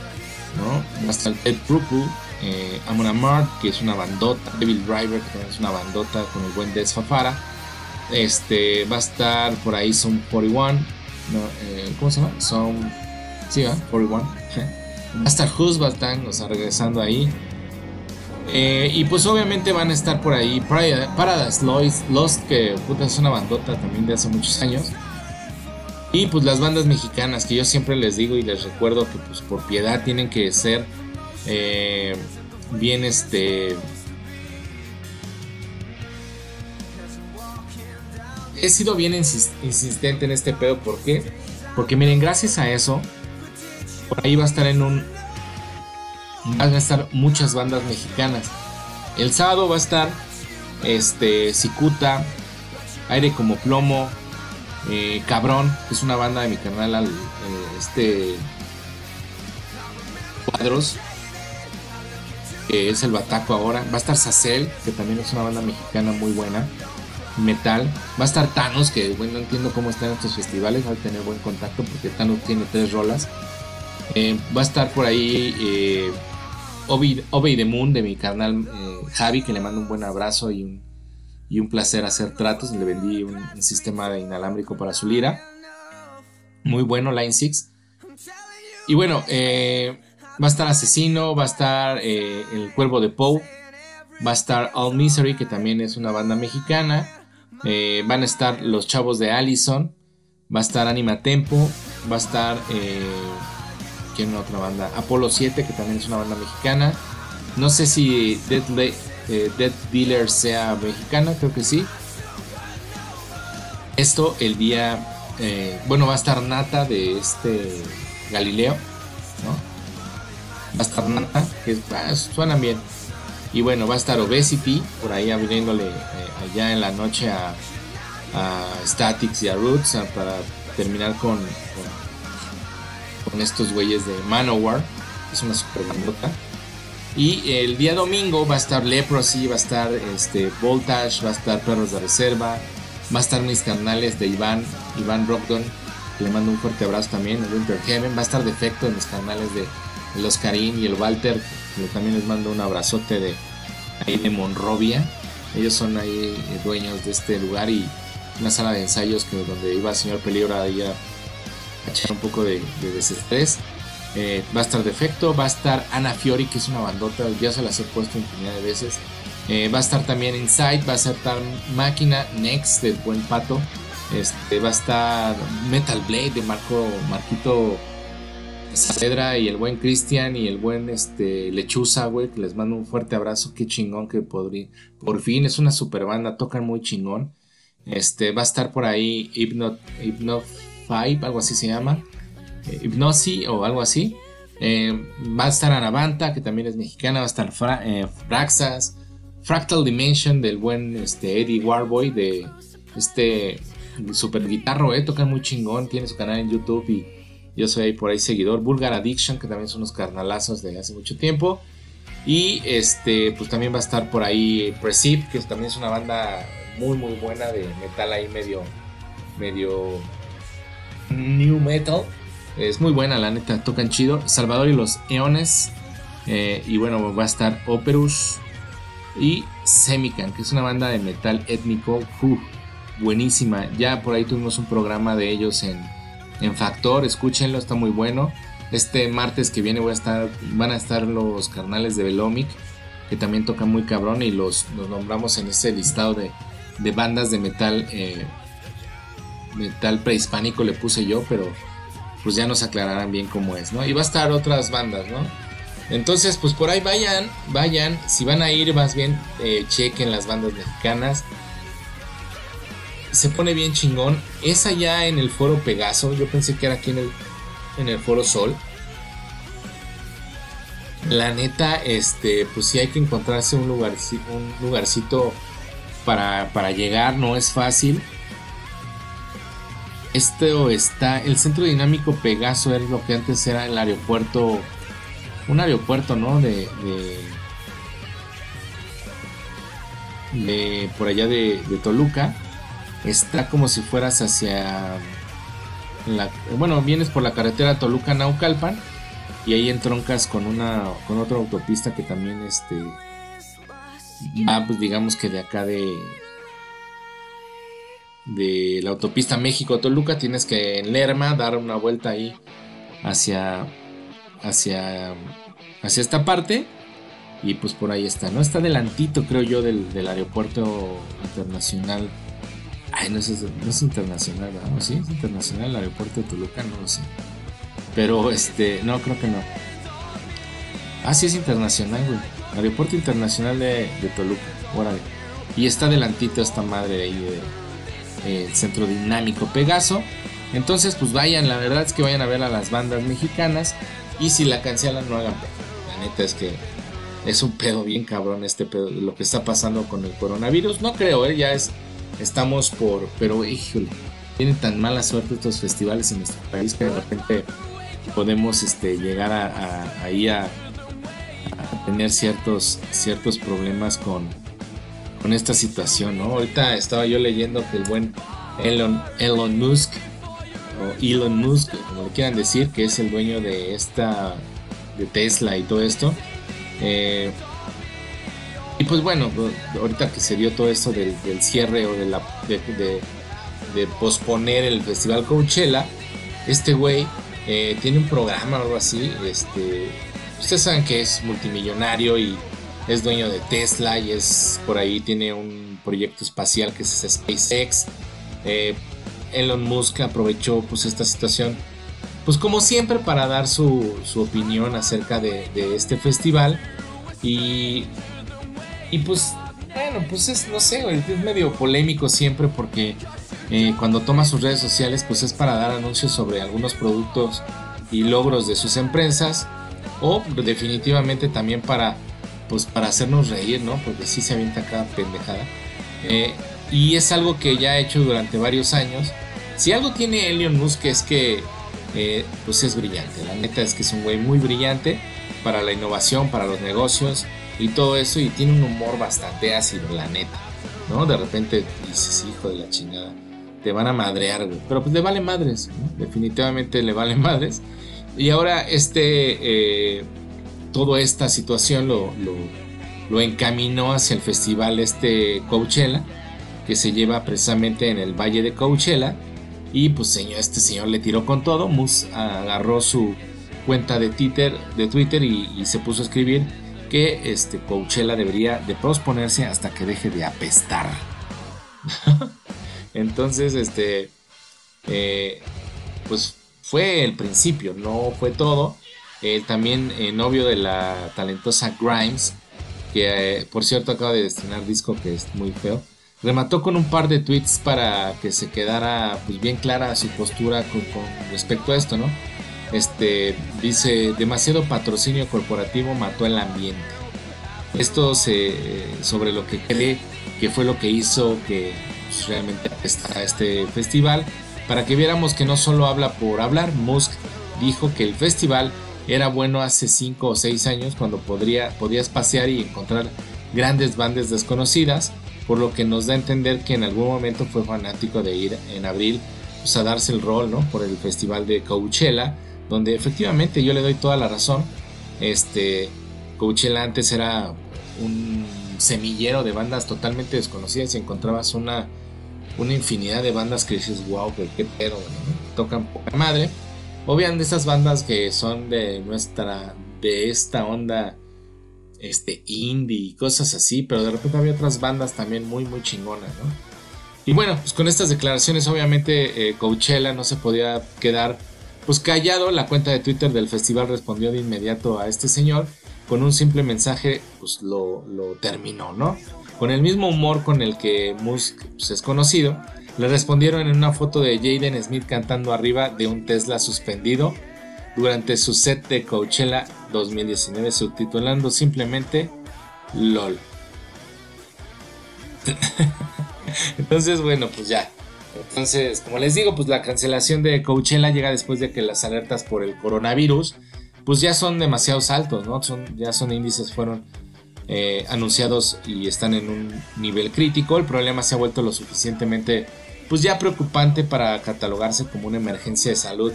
¿no? Va a estar Ed Purple, eh, Amon Mart, que es una bandota, Devil Driver, que también es una bandota con el buen Des Fafara. Este, va a estar por ahí Son 41, eh, ¿cómo se llama? Son, sí, 41. va a estar Husband, o sea, regresando ahí. Eh, y pues obviamente van a estar por ahí Paradise Lost, Lost, que puta es una bandota también de hace muchos años. Y pues las bandas mexicanas que yo siempre les digo y les recuerdo que pues por piedad tienen que ser eh, bien este... He sido bien insistente en este pedo, ¿por qué? Porque miren, gracias a eso, por ahí va a estar en un... Van a estar muchas bandas mexicanas. El sábado va a estar este Cicuta, Aire como Plomo, eh, Cabrón, que es una banda de mi canal, eh, este Cuadros, que es el Bataco ahora. Va a estar Sacel, que también es una banda mexicana muy buena. Metal. Va a estar Thanos, que bueno, no entiendo cómo están estos festivales. Va a tener buen contacto porque Thanos tiene tres rolas. Eh, va a estar por ahí eh, Obi, de Moon, de mi canal Javi, que le mando un buen abrazo y un, y un placer hacer tratos. Le vendí un, sistema de inalámbrico para su lira. Muy bueno, Line 6. Y bueno, eh, Va a estar Asesino, va a estar eh, El Cuervo de Poe, va a estar All Misery, que también es una banda mexicana. Eh, van a estar Los Chavos de Allison, va a estar Anima Tempo, va a estar. ¿Quién otra banda? Apolo 7, que también es una banda mexicana. No sé si Dead, Dead Dealer sea mexicana, creo que sí. Esto el día. bueno, va a estar Nata de este Galileo, ¿no? va a estar que ah, suenan bien. Y bueno, va a estar Obesity por ahí abriéndole eh, allá en la noche a, Statics y a Roots para terminar con, con, estos güeyes de Manowar. Es una super bandota. Y el día domingo va a estar Leprosy, va a estar este, Voltage, va a estar Perros de Reserva, va a estar mis canales de Iván, Iván Rockton, le mando un fuerte abrazo también, el Winter Heaven, va a estar Defecto en mis canales de el Oscarín y el Walter, que también les mando un abrazote de ahí de Monrovia. Ellos son ahí dueños de este lugar y una sala de ensayos que donde iba el señor Peligro ahí a, echar un poco de, desestrés. Eh, va a estar Defecto, va a estar Ana Fiori, que es una bandota, ya se las he puesto infinidad de veces. Eh, va a estar también Inside, va a estar Máquina Next del buen pato. Este, va a estar Metal Blade de Marco Marquito Cedra y el buen Cristian y el buen este, Lechuza, güey, que les mando un fuerte abrazo. Qué chingón que podría. Por fin es una super banda, tocan muy chingón. Este, va a estar por ahí Hypno, Hypno Five, algo así se llama. Eh, Hypnosi o algo así. Eh, va a estar Anavanta, que también es mexicana. Va a estar eh, Fraxas. Fractal Dimension del buen este, Eddie Warboy de este super guitarro, eh, toca muy chingón. Tiene su canal en YouTube y yo soy ahí por ahí seguidor. Vulgar Addiction, que también son unos carnalazos de hace mucho tiempo. Y este, pues también va a estar por ahí Precip, que también es una banda muy muy buena de metal ahí medio medio new metal. Es muy buena, la neta, tocan chido. Salvador y los Eones. Eh, y bueno, va a estar Operus y Semican, que es una banda de metal étnico. buenísima. Ya por ahí tuvimos un programa de ellos en, en Factor, escúchenlo, está muy bueno. Este martes que viene voy a estar, van a estar los carnales de Velomic, que también tocan muy cabrón y los, nombramos en ese listado de, bandas de metal, eh, metal prehispánico le puse yo, pero pues ya nos aclararán bien cómo es, ¿no? Y va a estar otras bandas, ¿no? Entonces, pues por ahí vayan, vayan, si van a ir más bien eh, chequen las bandas mexicanas se pone bien chingón. Es allá en el foro Pegaso. Yo pensé que era aquí en el, en el foro Sol. La neta, este, pues sí hay que encontrarse un, lugarcito, un lugarcito para, para llegar. No es fácil. Esto está. El centro dinámico Pegaso es lo que antes era el aeropuerto. Un aeropuerto, ¿no? De. de, por allá de, de Toluca está como si fueras hacia la, bueno, vienes por la carretera Toluca Naucalpan y ahí entroncas con una con otra autopista que también este va pues digamos que de acá de de la autopista México Toluca tienes que en Lerma dar una vuelta ahí hacia hacia hacia esta parte y pues por ahí está, ¿no? Está delantito creo yo del, del aeropuerto internacional Ay, no es, no es internacional, ¿no? ¿Sí? ¿Es internacional el aeropuerto de Toluca? No lo sé. Pero, este, no, creo que no. Ah, sí es internacional, güey. Aeropuerto Internacional de, Toluca. Órale. Y está delantito esta madre ahí de, el Centro Dinámico Pegaso. Entonces, pues vayan, la verdad es que vayan a ver a las bandas mexicanas. Y si la cancelan, no hagan. La neta es que es un pedo bien cabrón este pedo, lo que está pasando con el coronavirus. No creo, ¿eh? ya es estamos por, pero híjole, tienen tan mala suerte estos festivales en nuestro país que de repente podemos este, llegar a, ahí a, tener ciertos, ciertos problemas con, con esta situación, ¿no? Ahorita estaba yo leyendo que el buen Elon, Elon Musk, o Elon Musk, como le quieran decir, que es el dueño de esta, de Tesla y todo esto, eh, y pues bueno, ahorita que se dio todo esto del, cierre o de, la, de, posponer el festival Coachella, este güey eh, tiene un programa o algo así. Este, ustedes saben que es multimillonario y es dueño de Tesla y es por ahí tiene un proyecto espacial que es SpaceX. Eh, Elon Musk aprovechó pues esta situación, pues como siempre para dar su, opinión acerca de, de este festival y y pues, bueno, pues es, no sé, es medio polémico siempre porque eh, cuando toma sus redes sociales, pues es para dar anuncios sobre algunos productos y logros de sus empresas o definitivamente también para pues para hacernos reír, ¿no? Porque sí se avienta cada pendejada. Eh, y es algo que ya ha hecho durante varios años. Si algo tiene Elon Musk es que eh, pues es brillante. La neta es que es un güey muy brillante para la innovación, para los negocios y todo eso. Y tiene un humor bastante ácido, la neta. ¿No? De repente dices, hijo de la chingada, te van a madrear, güey. Pero pues le vale madres, definitivamente le vale madres. Y ahora este, eh, toda esta situación lo, lo, encaminó hacia el festival este Coachella, que se lleva precisamente en el Valle de Coachella. Y pues señor, este señor le tiró con todo. Mus agarró su cuenta de Twitter, de Twitter y, se puso a escribir que este Coachella debería de posponerse hasta que deje de apestar. Entonces, este, eh, pues fue el principio, no fue todo. También eh, novio de la talentosa Grimes, que eh, por cierto acaba de destinar disco que es muy feo, remató con un par de tweets para que se quedara pues, bien clara su postura con, respecto a esto, ¿no? Este dice demasiado patrocinio corporativo mató el ambiente. Esto se, sobre lo que cree que fue lo que hizo que pues, realmente está este festival para que viéramos que no solo habla por hablar, Musk dijo que el festival era bueno hace 5 o 6 años cuando podías pasear y encontrar grandes bandas desconocidas, por lo que nos da a entender que en algún momento fue fanático de ir en abril pues, a darse el rol ¿no? por el festival de Coachella, donde efectivamente yo le doy toda la razón. Este, Coachella antes era un semillero de bandas totalmente desconocidas y encontrabas una una infinidad de bandas que dices, wow, qué, qué pedo, tocan poca madre. Obviamente esas bandas que son de nuestra, de esta onda, este, indie y cosas así, pero de repente había otras bandas también muy, muy chingonas, ¿no? Y bueno, pues con estas declaraciones obviamente eh, Coachella no se podía quedar pues callado, la cuenta de Twitter del festival respondió de inmediato a este señor con un simple mensaje, pues lo, lo terminó, ¿no? Con el mismo humor con el que Musk pues, es conocido, le respondieron en una foto de Jaden Smith cantando arriba de un Tesla suspendido durante su set de Coachella 2019 subtitulando simplemente LOL. Entonces, bueno, pues ya. Entonces, como les digo, pues la cancelación de Coachella llega después de que las alertas por el coronavirus, pues ya son demasiado altos, ¿no? Ya son índices, fueron eh, anunciados y están en un nivel crítico. El problema se ha vuelto lo suficientemente pues ya preocupante para catalogarse como una emergencia de salud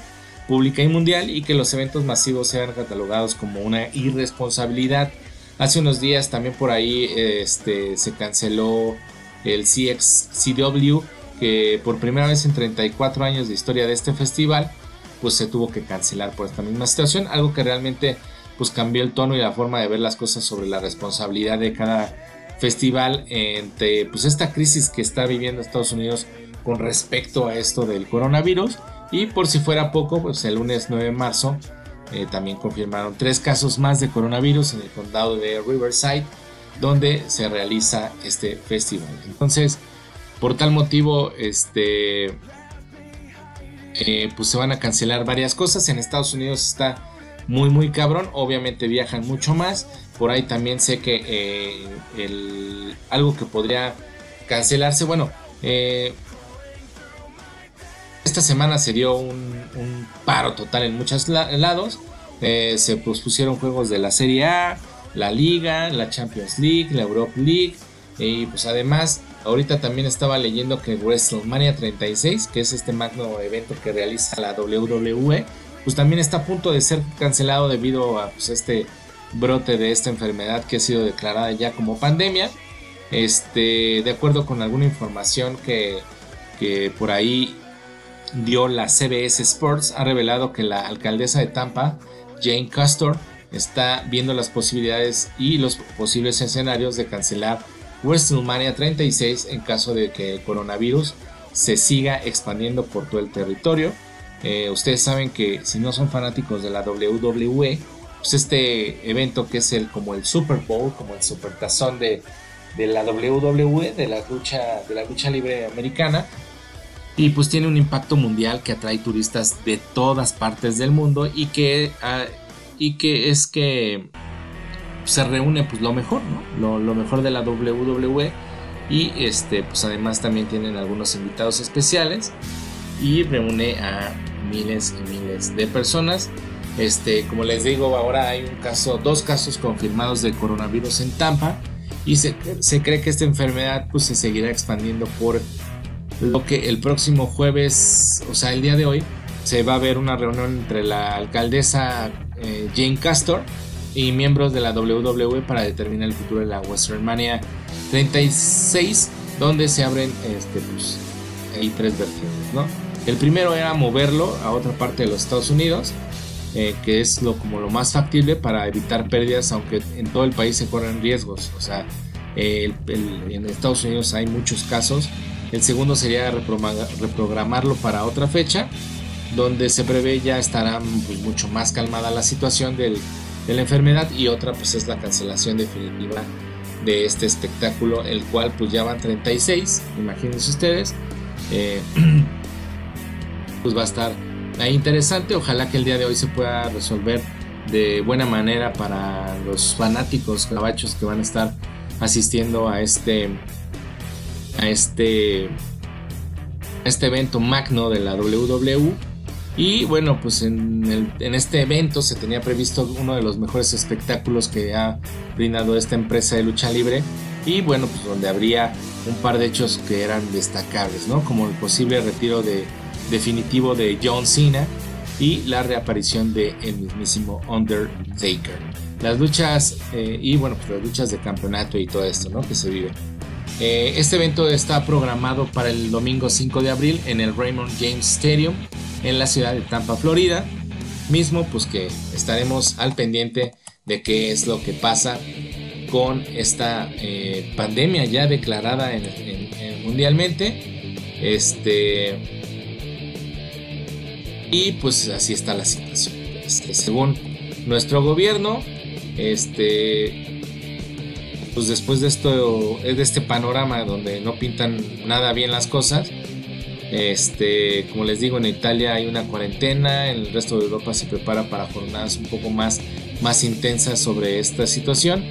pública y mundial y que los eventos masivos sean catalogados como una irresponsabilidad. Hace unos días también por ahí este, se canceló el CXCW que por primera vez en 34 años de historia de este festival pues se tuvo que cancelar por esta misma situación, algo que realmente pues cambió el tono y la forma de ver las cosas sobre la responsabilidad de cada festival entre pues esta crisis que está viviendo Estados Unidos con respecto a esto del coronavirus. Y por si fuera poco pues el lunes 9 de marzo eh, también confirmaron tres casos más de coronavirus en el condado de Riverside donde se realiza este festival. Entonces por tal motivo este eh, pues se van a cancelar varias cosas. En Estados Unidos está muy muy cabrón. Obviamente viajan mucho más. Por ahí también sé que eh, algo que podría cancelarse. Bueno, eh, esta semana se dio un, paro total en muchos lados. Eh, se pospusieron juegos de la Serie A, la Liga, la Champions League, la Europa League. Y pues además, ahorita también estaba leyendo que WrestleMania 36, que es este magno evento que realiza la WWE, pues también está a punto de ser cancelado debido a pues, este brote de esta enfermedad que ha sido declarada ya como pandemia. Este, de acuerdo con alguna información que, que por ahí dio la CBS Sports, ha revelado que la alcaldesa de Tampa, Jane Castor, está viendo las posibilidades y los posibles escenarios de cancelar WrestleMania 36 en caso de que el coronavirus se siga expandiendo por todo el territorio. Eh, ustedes saben que si no son fanáticos de la WWE, pues este evento que es el como el Super Bowl, como el supertazón de, de la WWE, de la lucha, de la lucha libre americana, y pues tiene un impacto mundial que atrae turistas de todas partes del mundo y que, ah, y que es que se reúne pues lo mejor, ¿no? Lo, mejor de la WWE y este pues además también tienen algunos invitados especiales y reúne a miles y miles de personas. Este, como les digo, ahora hay un caso, dos casos confirmados de coronavirus en Tampa y se, se cree que esta enfermedad pues se seguirá expandiendo por lo que el próximo jueves, o sea, el día de hoy, se va a ver una reunión entre la alcaldesa eh, Jane Castor y miembros de la WWE para determinar el futuro de la WrestleMania 36, donde se abren este, pues, hay tres vertientes, ¿no? El primero era moverlo a otra parte de los Estados Unidos, eh, que es lo, como lo más factible para evitar pérdidas, aunque en todo el país se corren riesgos. O sea, en Estados Unidos hay muchos casos. El segundo sería reprogramarlo para otra fecha donde se prevé ya estará pues, mucho más calmada la situación de la enfermedad y otra pues es la cancelación definitiva de este espectáculo, el cual pues ya van 36, imagínense ustedes, eh, pues va a estar interesante, ojalá que el día de hoy se pueda resolver de buena manera para los fanáticos gabachos que van a estar asistiendo a este a este este evento magno de la WWE y bueno, pues en, este evento se tenía previsto uno de los mejores espectáculos que ha brindado esta empresa de lucha libre. Y bueno, pues donde habría un par de hechos que eran destacables, ¿no? Como el posible retiro de, definitivo de John Cena y la reaparición de el mismísimo Undertaker. Las luchas eh, y bueno, pues las luchas de campeonato y todo esto, ¿no? Que se vive. Eh, este evento está programado para el domingo 5 de abril en el Raymond James Stadium en la ciudad de Tampa, Florida. Mismo pues que estaremos al pendiente de qué es lo que pasa con esta eh, pandemia ya declarada mundialmente. Este, y pues así está la situación. Según nuestro gobierno, este, pues después de esto, de este panorama donde no pintan nada bien las cosas, este, como les digo, en Italia hay una cuarentena, en el resto de Europa se prepara para jornadas un poco más, más intensas sobre esta situación.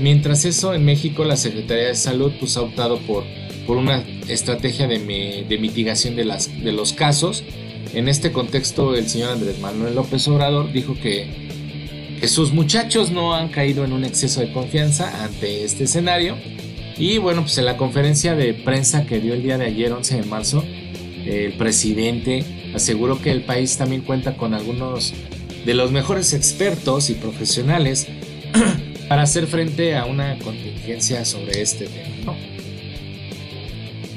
Mientras eso, en México la Secretaría de Salud pues, ha optado por, por una estrategia de, de mitigación de, las, de los casos. En este contexto, el señor Andrés Manuel López Obrador dijo que, sus muchachos no han caído en un exceso de confianza ante este escenario. Y bueno, pues en la conferencia de prensa que dio el día de ayer, 11 de marzo, el presidente aseguró que el país también cuenta con algunos de los mejores expertos y profesionales para hacer frente a una contingencia sobre este tema.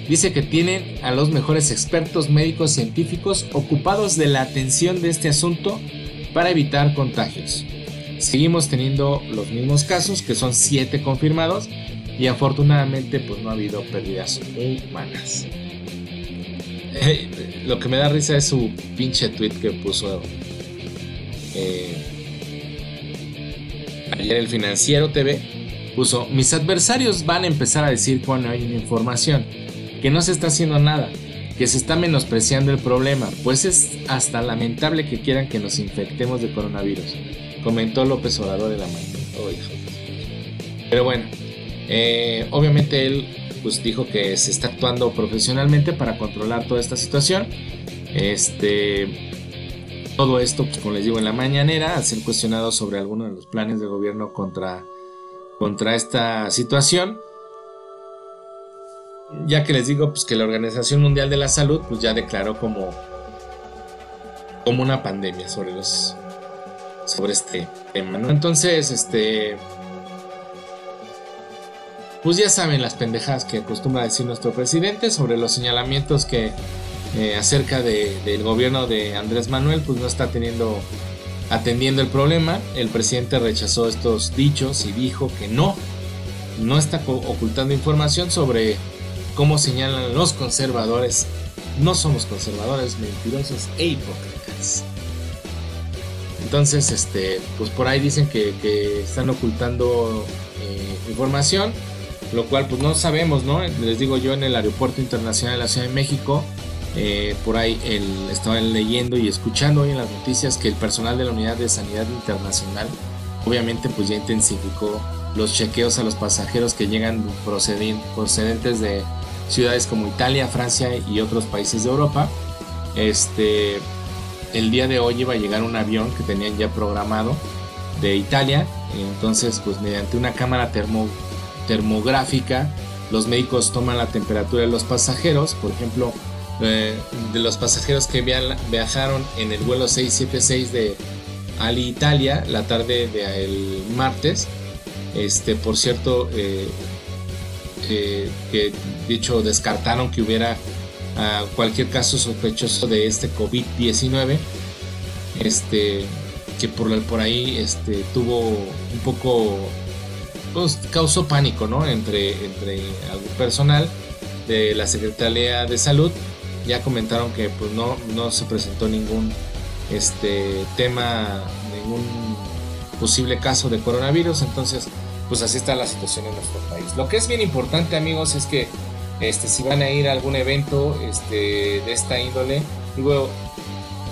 Dice que tienen a los mejores expertos médicos científicos ocupados de la atención de este asunto para evitar contagios. Seguimos teniendo los mismos casos, que son 7 confirmados, y afortunadamente pues no ha habido pérdidas humanas. lo que me da risa es su pinche tweet que puso eh, ayer el financiero TV. Puso, mis adversarios van a empezar a decir cuando hay información, que no se está haciendo nada, que se está menospreciando el problema, pues es hasta lamentable que quieran que nos infectemos de coronavirus, comentó López Obrador de la mañana. Oh, Pero bueno, eh, obviamente él pues dijo que se está actuando profesionalmente para controlar toda esta situación. Este, todo esto, pues como les digo, en la mañanera, al ser cuestionado sobre algunos de los planes de gobierno contra, contra esta situación. Ya que les digo, pues que la Organización Mundial de la Salud, pues ya declaró como, como una pandemia sobre los, sobre este tema, Entonces, este, pues ya saben las pendejadas que acostumbra decir nuestro presidente sobre los señalamientos que eh, acerca del gobierno de Andrés Manuel, pues no está teniendo atendiendo el problema. El presidente rechazó estos dichos y dijo que no, no está ocultando información sobre cómo señalan los conservadores. No somos conservadores, mentirosos e hipócritas. Entonces, este, pues por ahí dicen que, están ocultando eh, información lo cual pues no sabemos, ¿no? Les digo yo en el Aeropuerto Internacional de la Ciudad de México, eh, por ahí el, estaban leyendo y escuchando hoy en las noticias que el personal de la Unidad de Sanidad Internacional obviamente pues ya intensificó los chequeos a los pasajeros que llegan procedentes de ciudades como Italia, Francia y otros países de Europa. Este, el día de hoy iba a llegar un avión que tenían ya programado de Italia. Entonces, pues mediante una cámara termográfica, los médicos toman la temperatura de los pasajeros. Por ejemplo, eh, de los pasajeros que viajaron en el vuelo 676 de Ali Italia la tarde del martes. Este, por cierto, eh, eh, que dicho descartaron que hubiera ah, cualquier caso sospechoso de este COVID-19. Este, que por, por ahí este, tuvo un poco, pues, causó pánico, ¿no? Entre, entre algún personal de la Secretaría de Salud. Ya comentaron que pues no, no se presentó ningún este tema, ningún posible caso de coronavirus, entonces pues así está la situación en nuestro país. Lo que es bien importante amigos es que este, si van a ir a algún evento este, de esta índole, digo,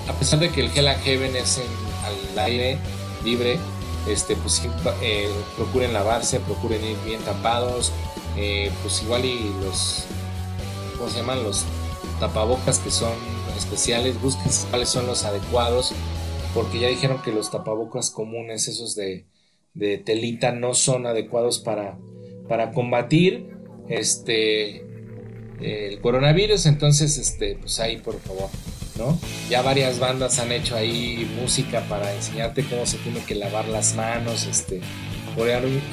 a pesar de que el Hell and Heaven es en al aire libre, este, pues eh, procuren lavarse, procuren ir bien tapados, eh, pues igual y los, ¿cómo se llaman? Los tapabocas que son especiales, busquen cuáles son los adecuados, porque ya dijeron que los tapabocas comunes, esos de, de telita, no son adecuados para, para combatir este, el coronavirus, entonces, este, pues ahí por favor ya varias bandas han hecho ahí música para enseñarte cómo se tiene que lavar las manos, este,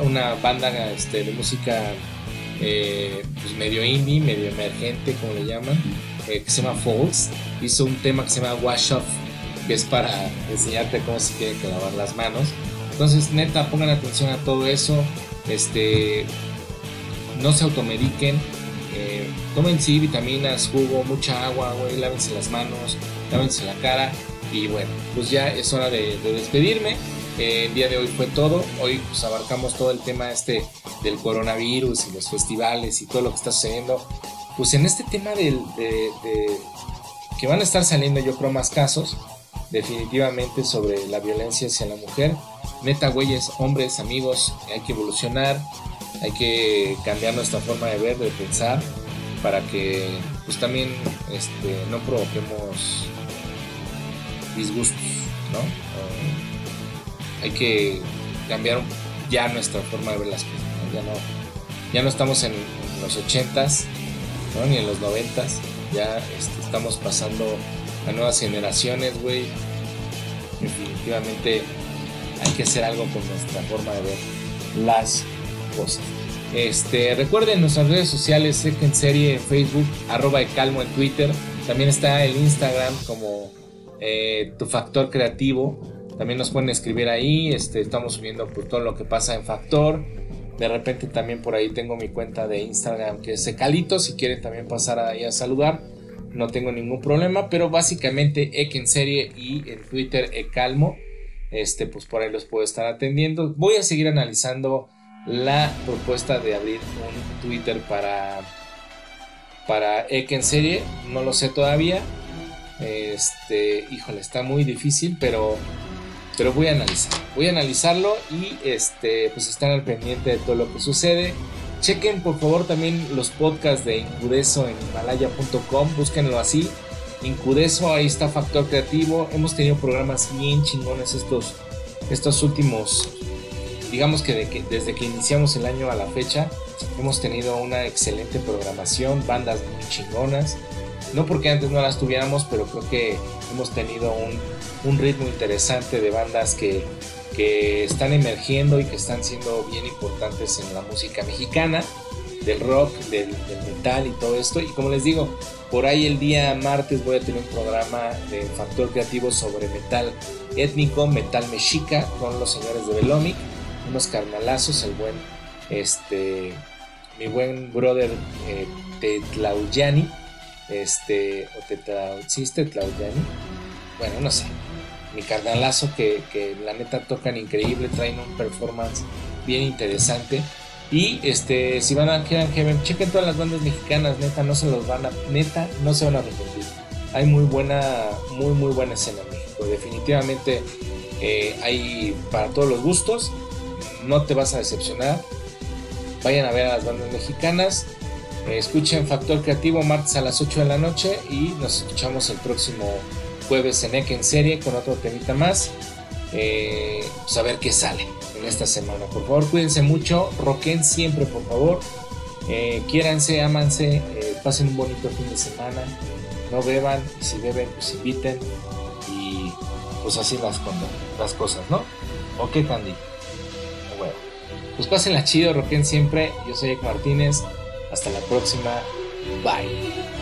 una banda este, de música eh, pues medio indie, medio emergente, como le llaman, eh, que se llama Falls, hizo un tema que se llama Wash Off, que es para enseñarte cómo se tiene que lavar las manos. Entonces, neta, pongan atención a todo eso, este, no se automediquen, eh, tomen sí vitaminas, jugo, mucha agua, güey, lávense las manos, lávense la cara y bueno, pues ya es hora de, despedirme. Eh, el día de hoy fue todo. Hoy pues abarcamos todo el tema este del coronavirus y los festivales y todo lo que está sucediendo. Pues en este tema del, de, que van a estar saliendo yo creo más casos definitivamente sobre la violencia hacia la mujer. Neta, güeyes, hombres, amigos, hay que evolucionar, hay que cambiar nuestra forma de ver, de pensar, para que pues también este, no provoquemos disgustos, ¿no? hay que cambiar ya nuestra forma de ver las cosas, ya, no, ya no estamos en, los 80s, ni en los 90s, ya este, estamos pasando a nuevas generaciones, güey. Definitivamente hay que hacer algo con nuestra forma de ver las cosas. Este, recuerden nuestras redes sociales, en serie en Facebook, arroba calmo en Twitter. También está el Instagram como eh, tu factor creativo. También nos pueden escribir ahí. Este, estamos subiendo por todo lo que pasa en Factor. De repente también por ahí tengo mi cuenta de Instagram que es Secalito. Si quieren también pasar ahí a saludar. No tengo ningún problema. Pero básicamente Ek en serie y en Twitter Ecalmo. Este, pues por ahí los puedo estar atendiendo. Voy a seguir analizando la propuesta de abrir un Twitter para para Ek en serie, no lo sé todavía. Este, híjole, está muy difícil, pero pero voy a analizar. Voy a analizarlo y este pues estar al pendiente de todo lo que sucede. Chequen por favor también los podcasts de Incudeso en himalaya.com, búsquenlo así. Incudeso, ahí está Factor Creativo. Hemos tenido programas bien chingones estos, estos últimos digamos que, desde que iniciamos el año a la fecha hemos tenido una excelente programación, bandas muy chingonas. No porque antes no las tuviéramos, pero creo que hemos tenido un, ritmo interesante de bandas que, están emergiendo y que están siendo bien importantes en la música mexicana, del rock, del, metal y todo esto. Y como les digo, por ahí el día martes voy a tener un programa de Factor Creativo sobre metal étnico, metal mexica, con los señores de Velomic unos carnalazos, el buen, este, mi buen brother eh, Tetlauyani, este, o Tetlau, ¿sí Tetlauyani? Bueno, no sé, mi carnalazo que, la neta tocan increíble, traen un performance bien interesante. Y este, si van a quieran que chequen todas las bandas mexicanas, neta, no se los van a, neta, no se van a arrepentir. Hay muy buena, muy muy buena escena en México. Definitivamente Eh, hay para todos los gustos. No te vas a decepcionar. Vayan a ver a las bandas mexicanas. Escuchen Factor Creativo martes a las 8 de la noche y nos escuchamos el próximo jueves en Eke en serie con otro temita más. Eh, pues a ver qué sale en esta semana. Por favor, cuídense mucho. Roquen siempre, por favor. Eh, quiéranse, ámanse. Eh, pasen un bonito fin de semana. No beban y si beben, pues inviten. Y pues así las, las cosas, ¿no? ¿O qué, Candy? Bueno, pues pásenla chido, roquen siempre. Yo soy Ek Martínez. Hasta la próxima. Bye.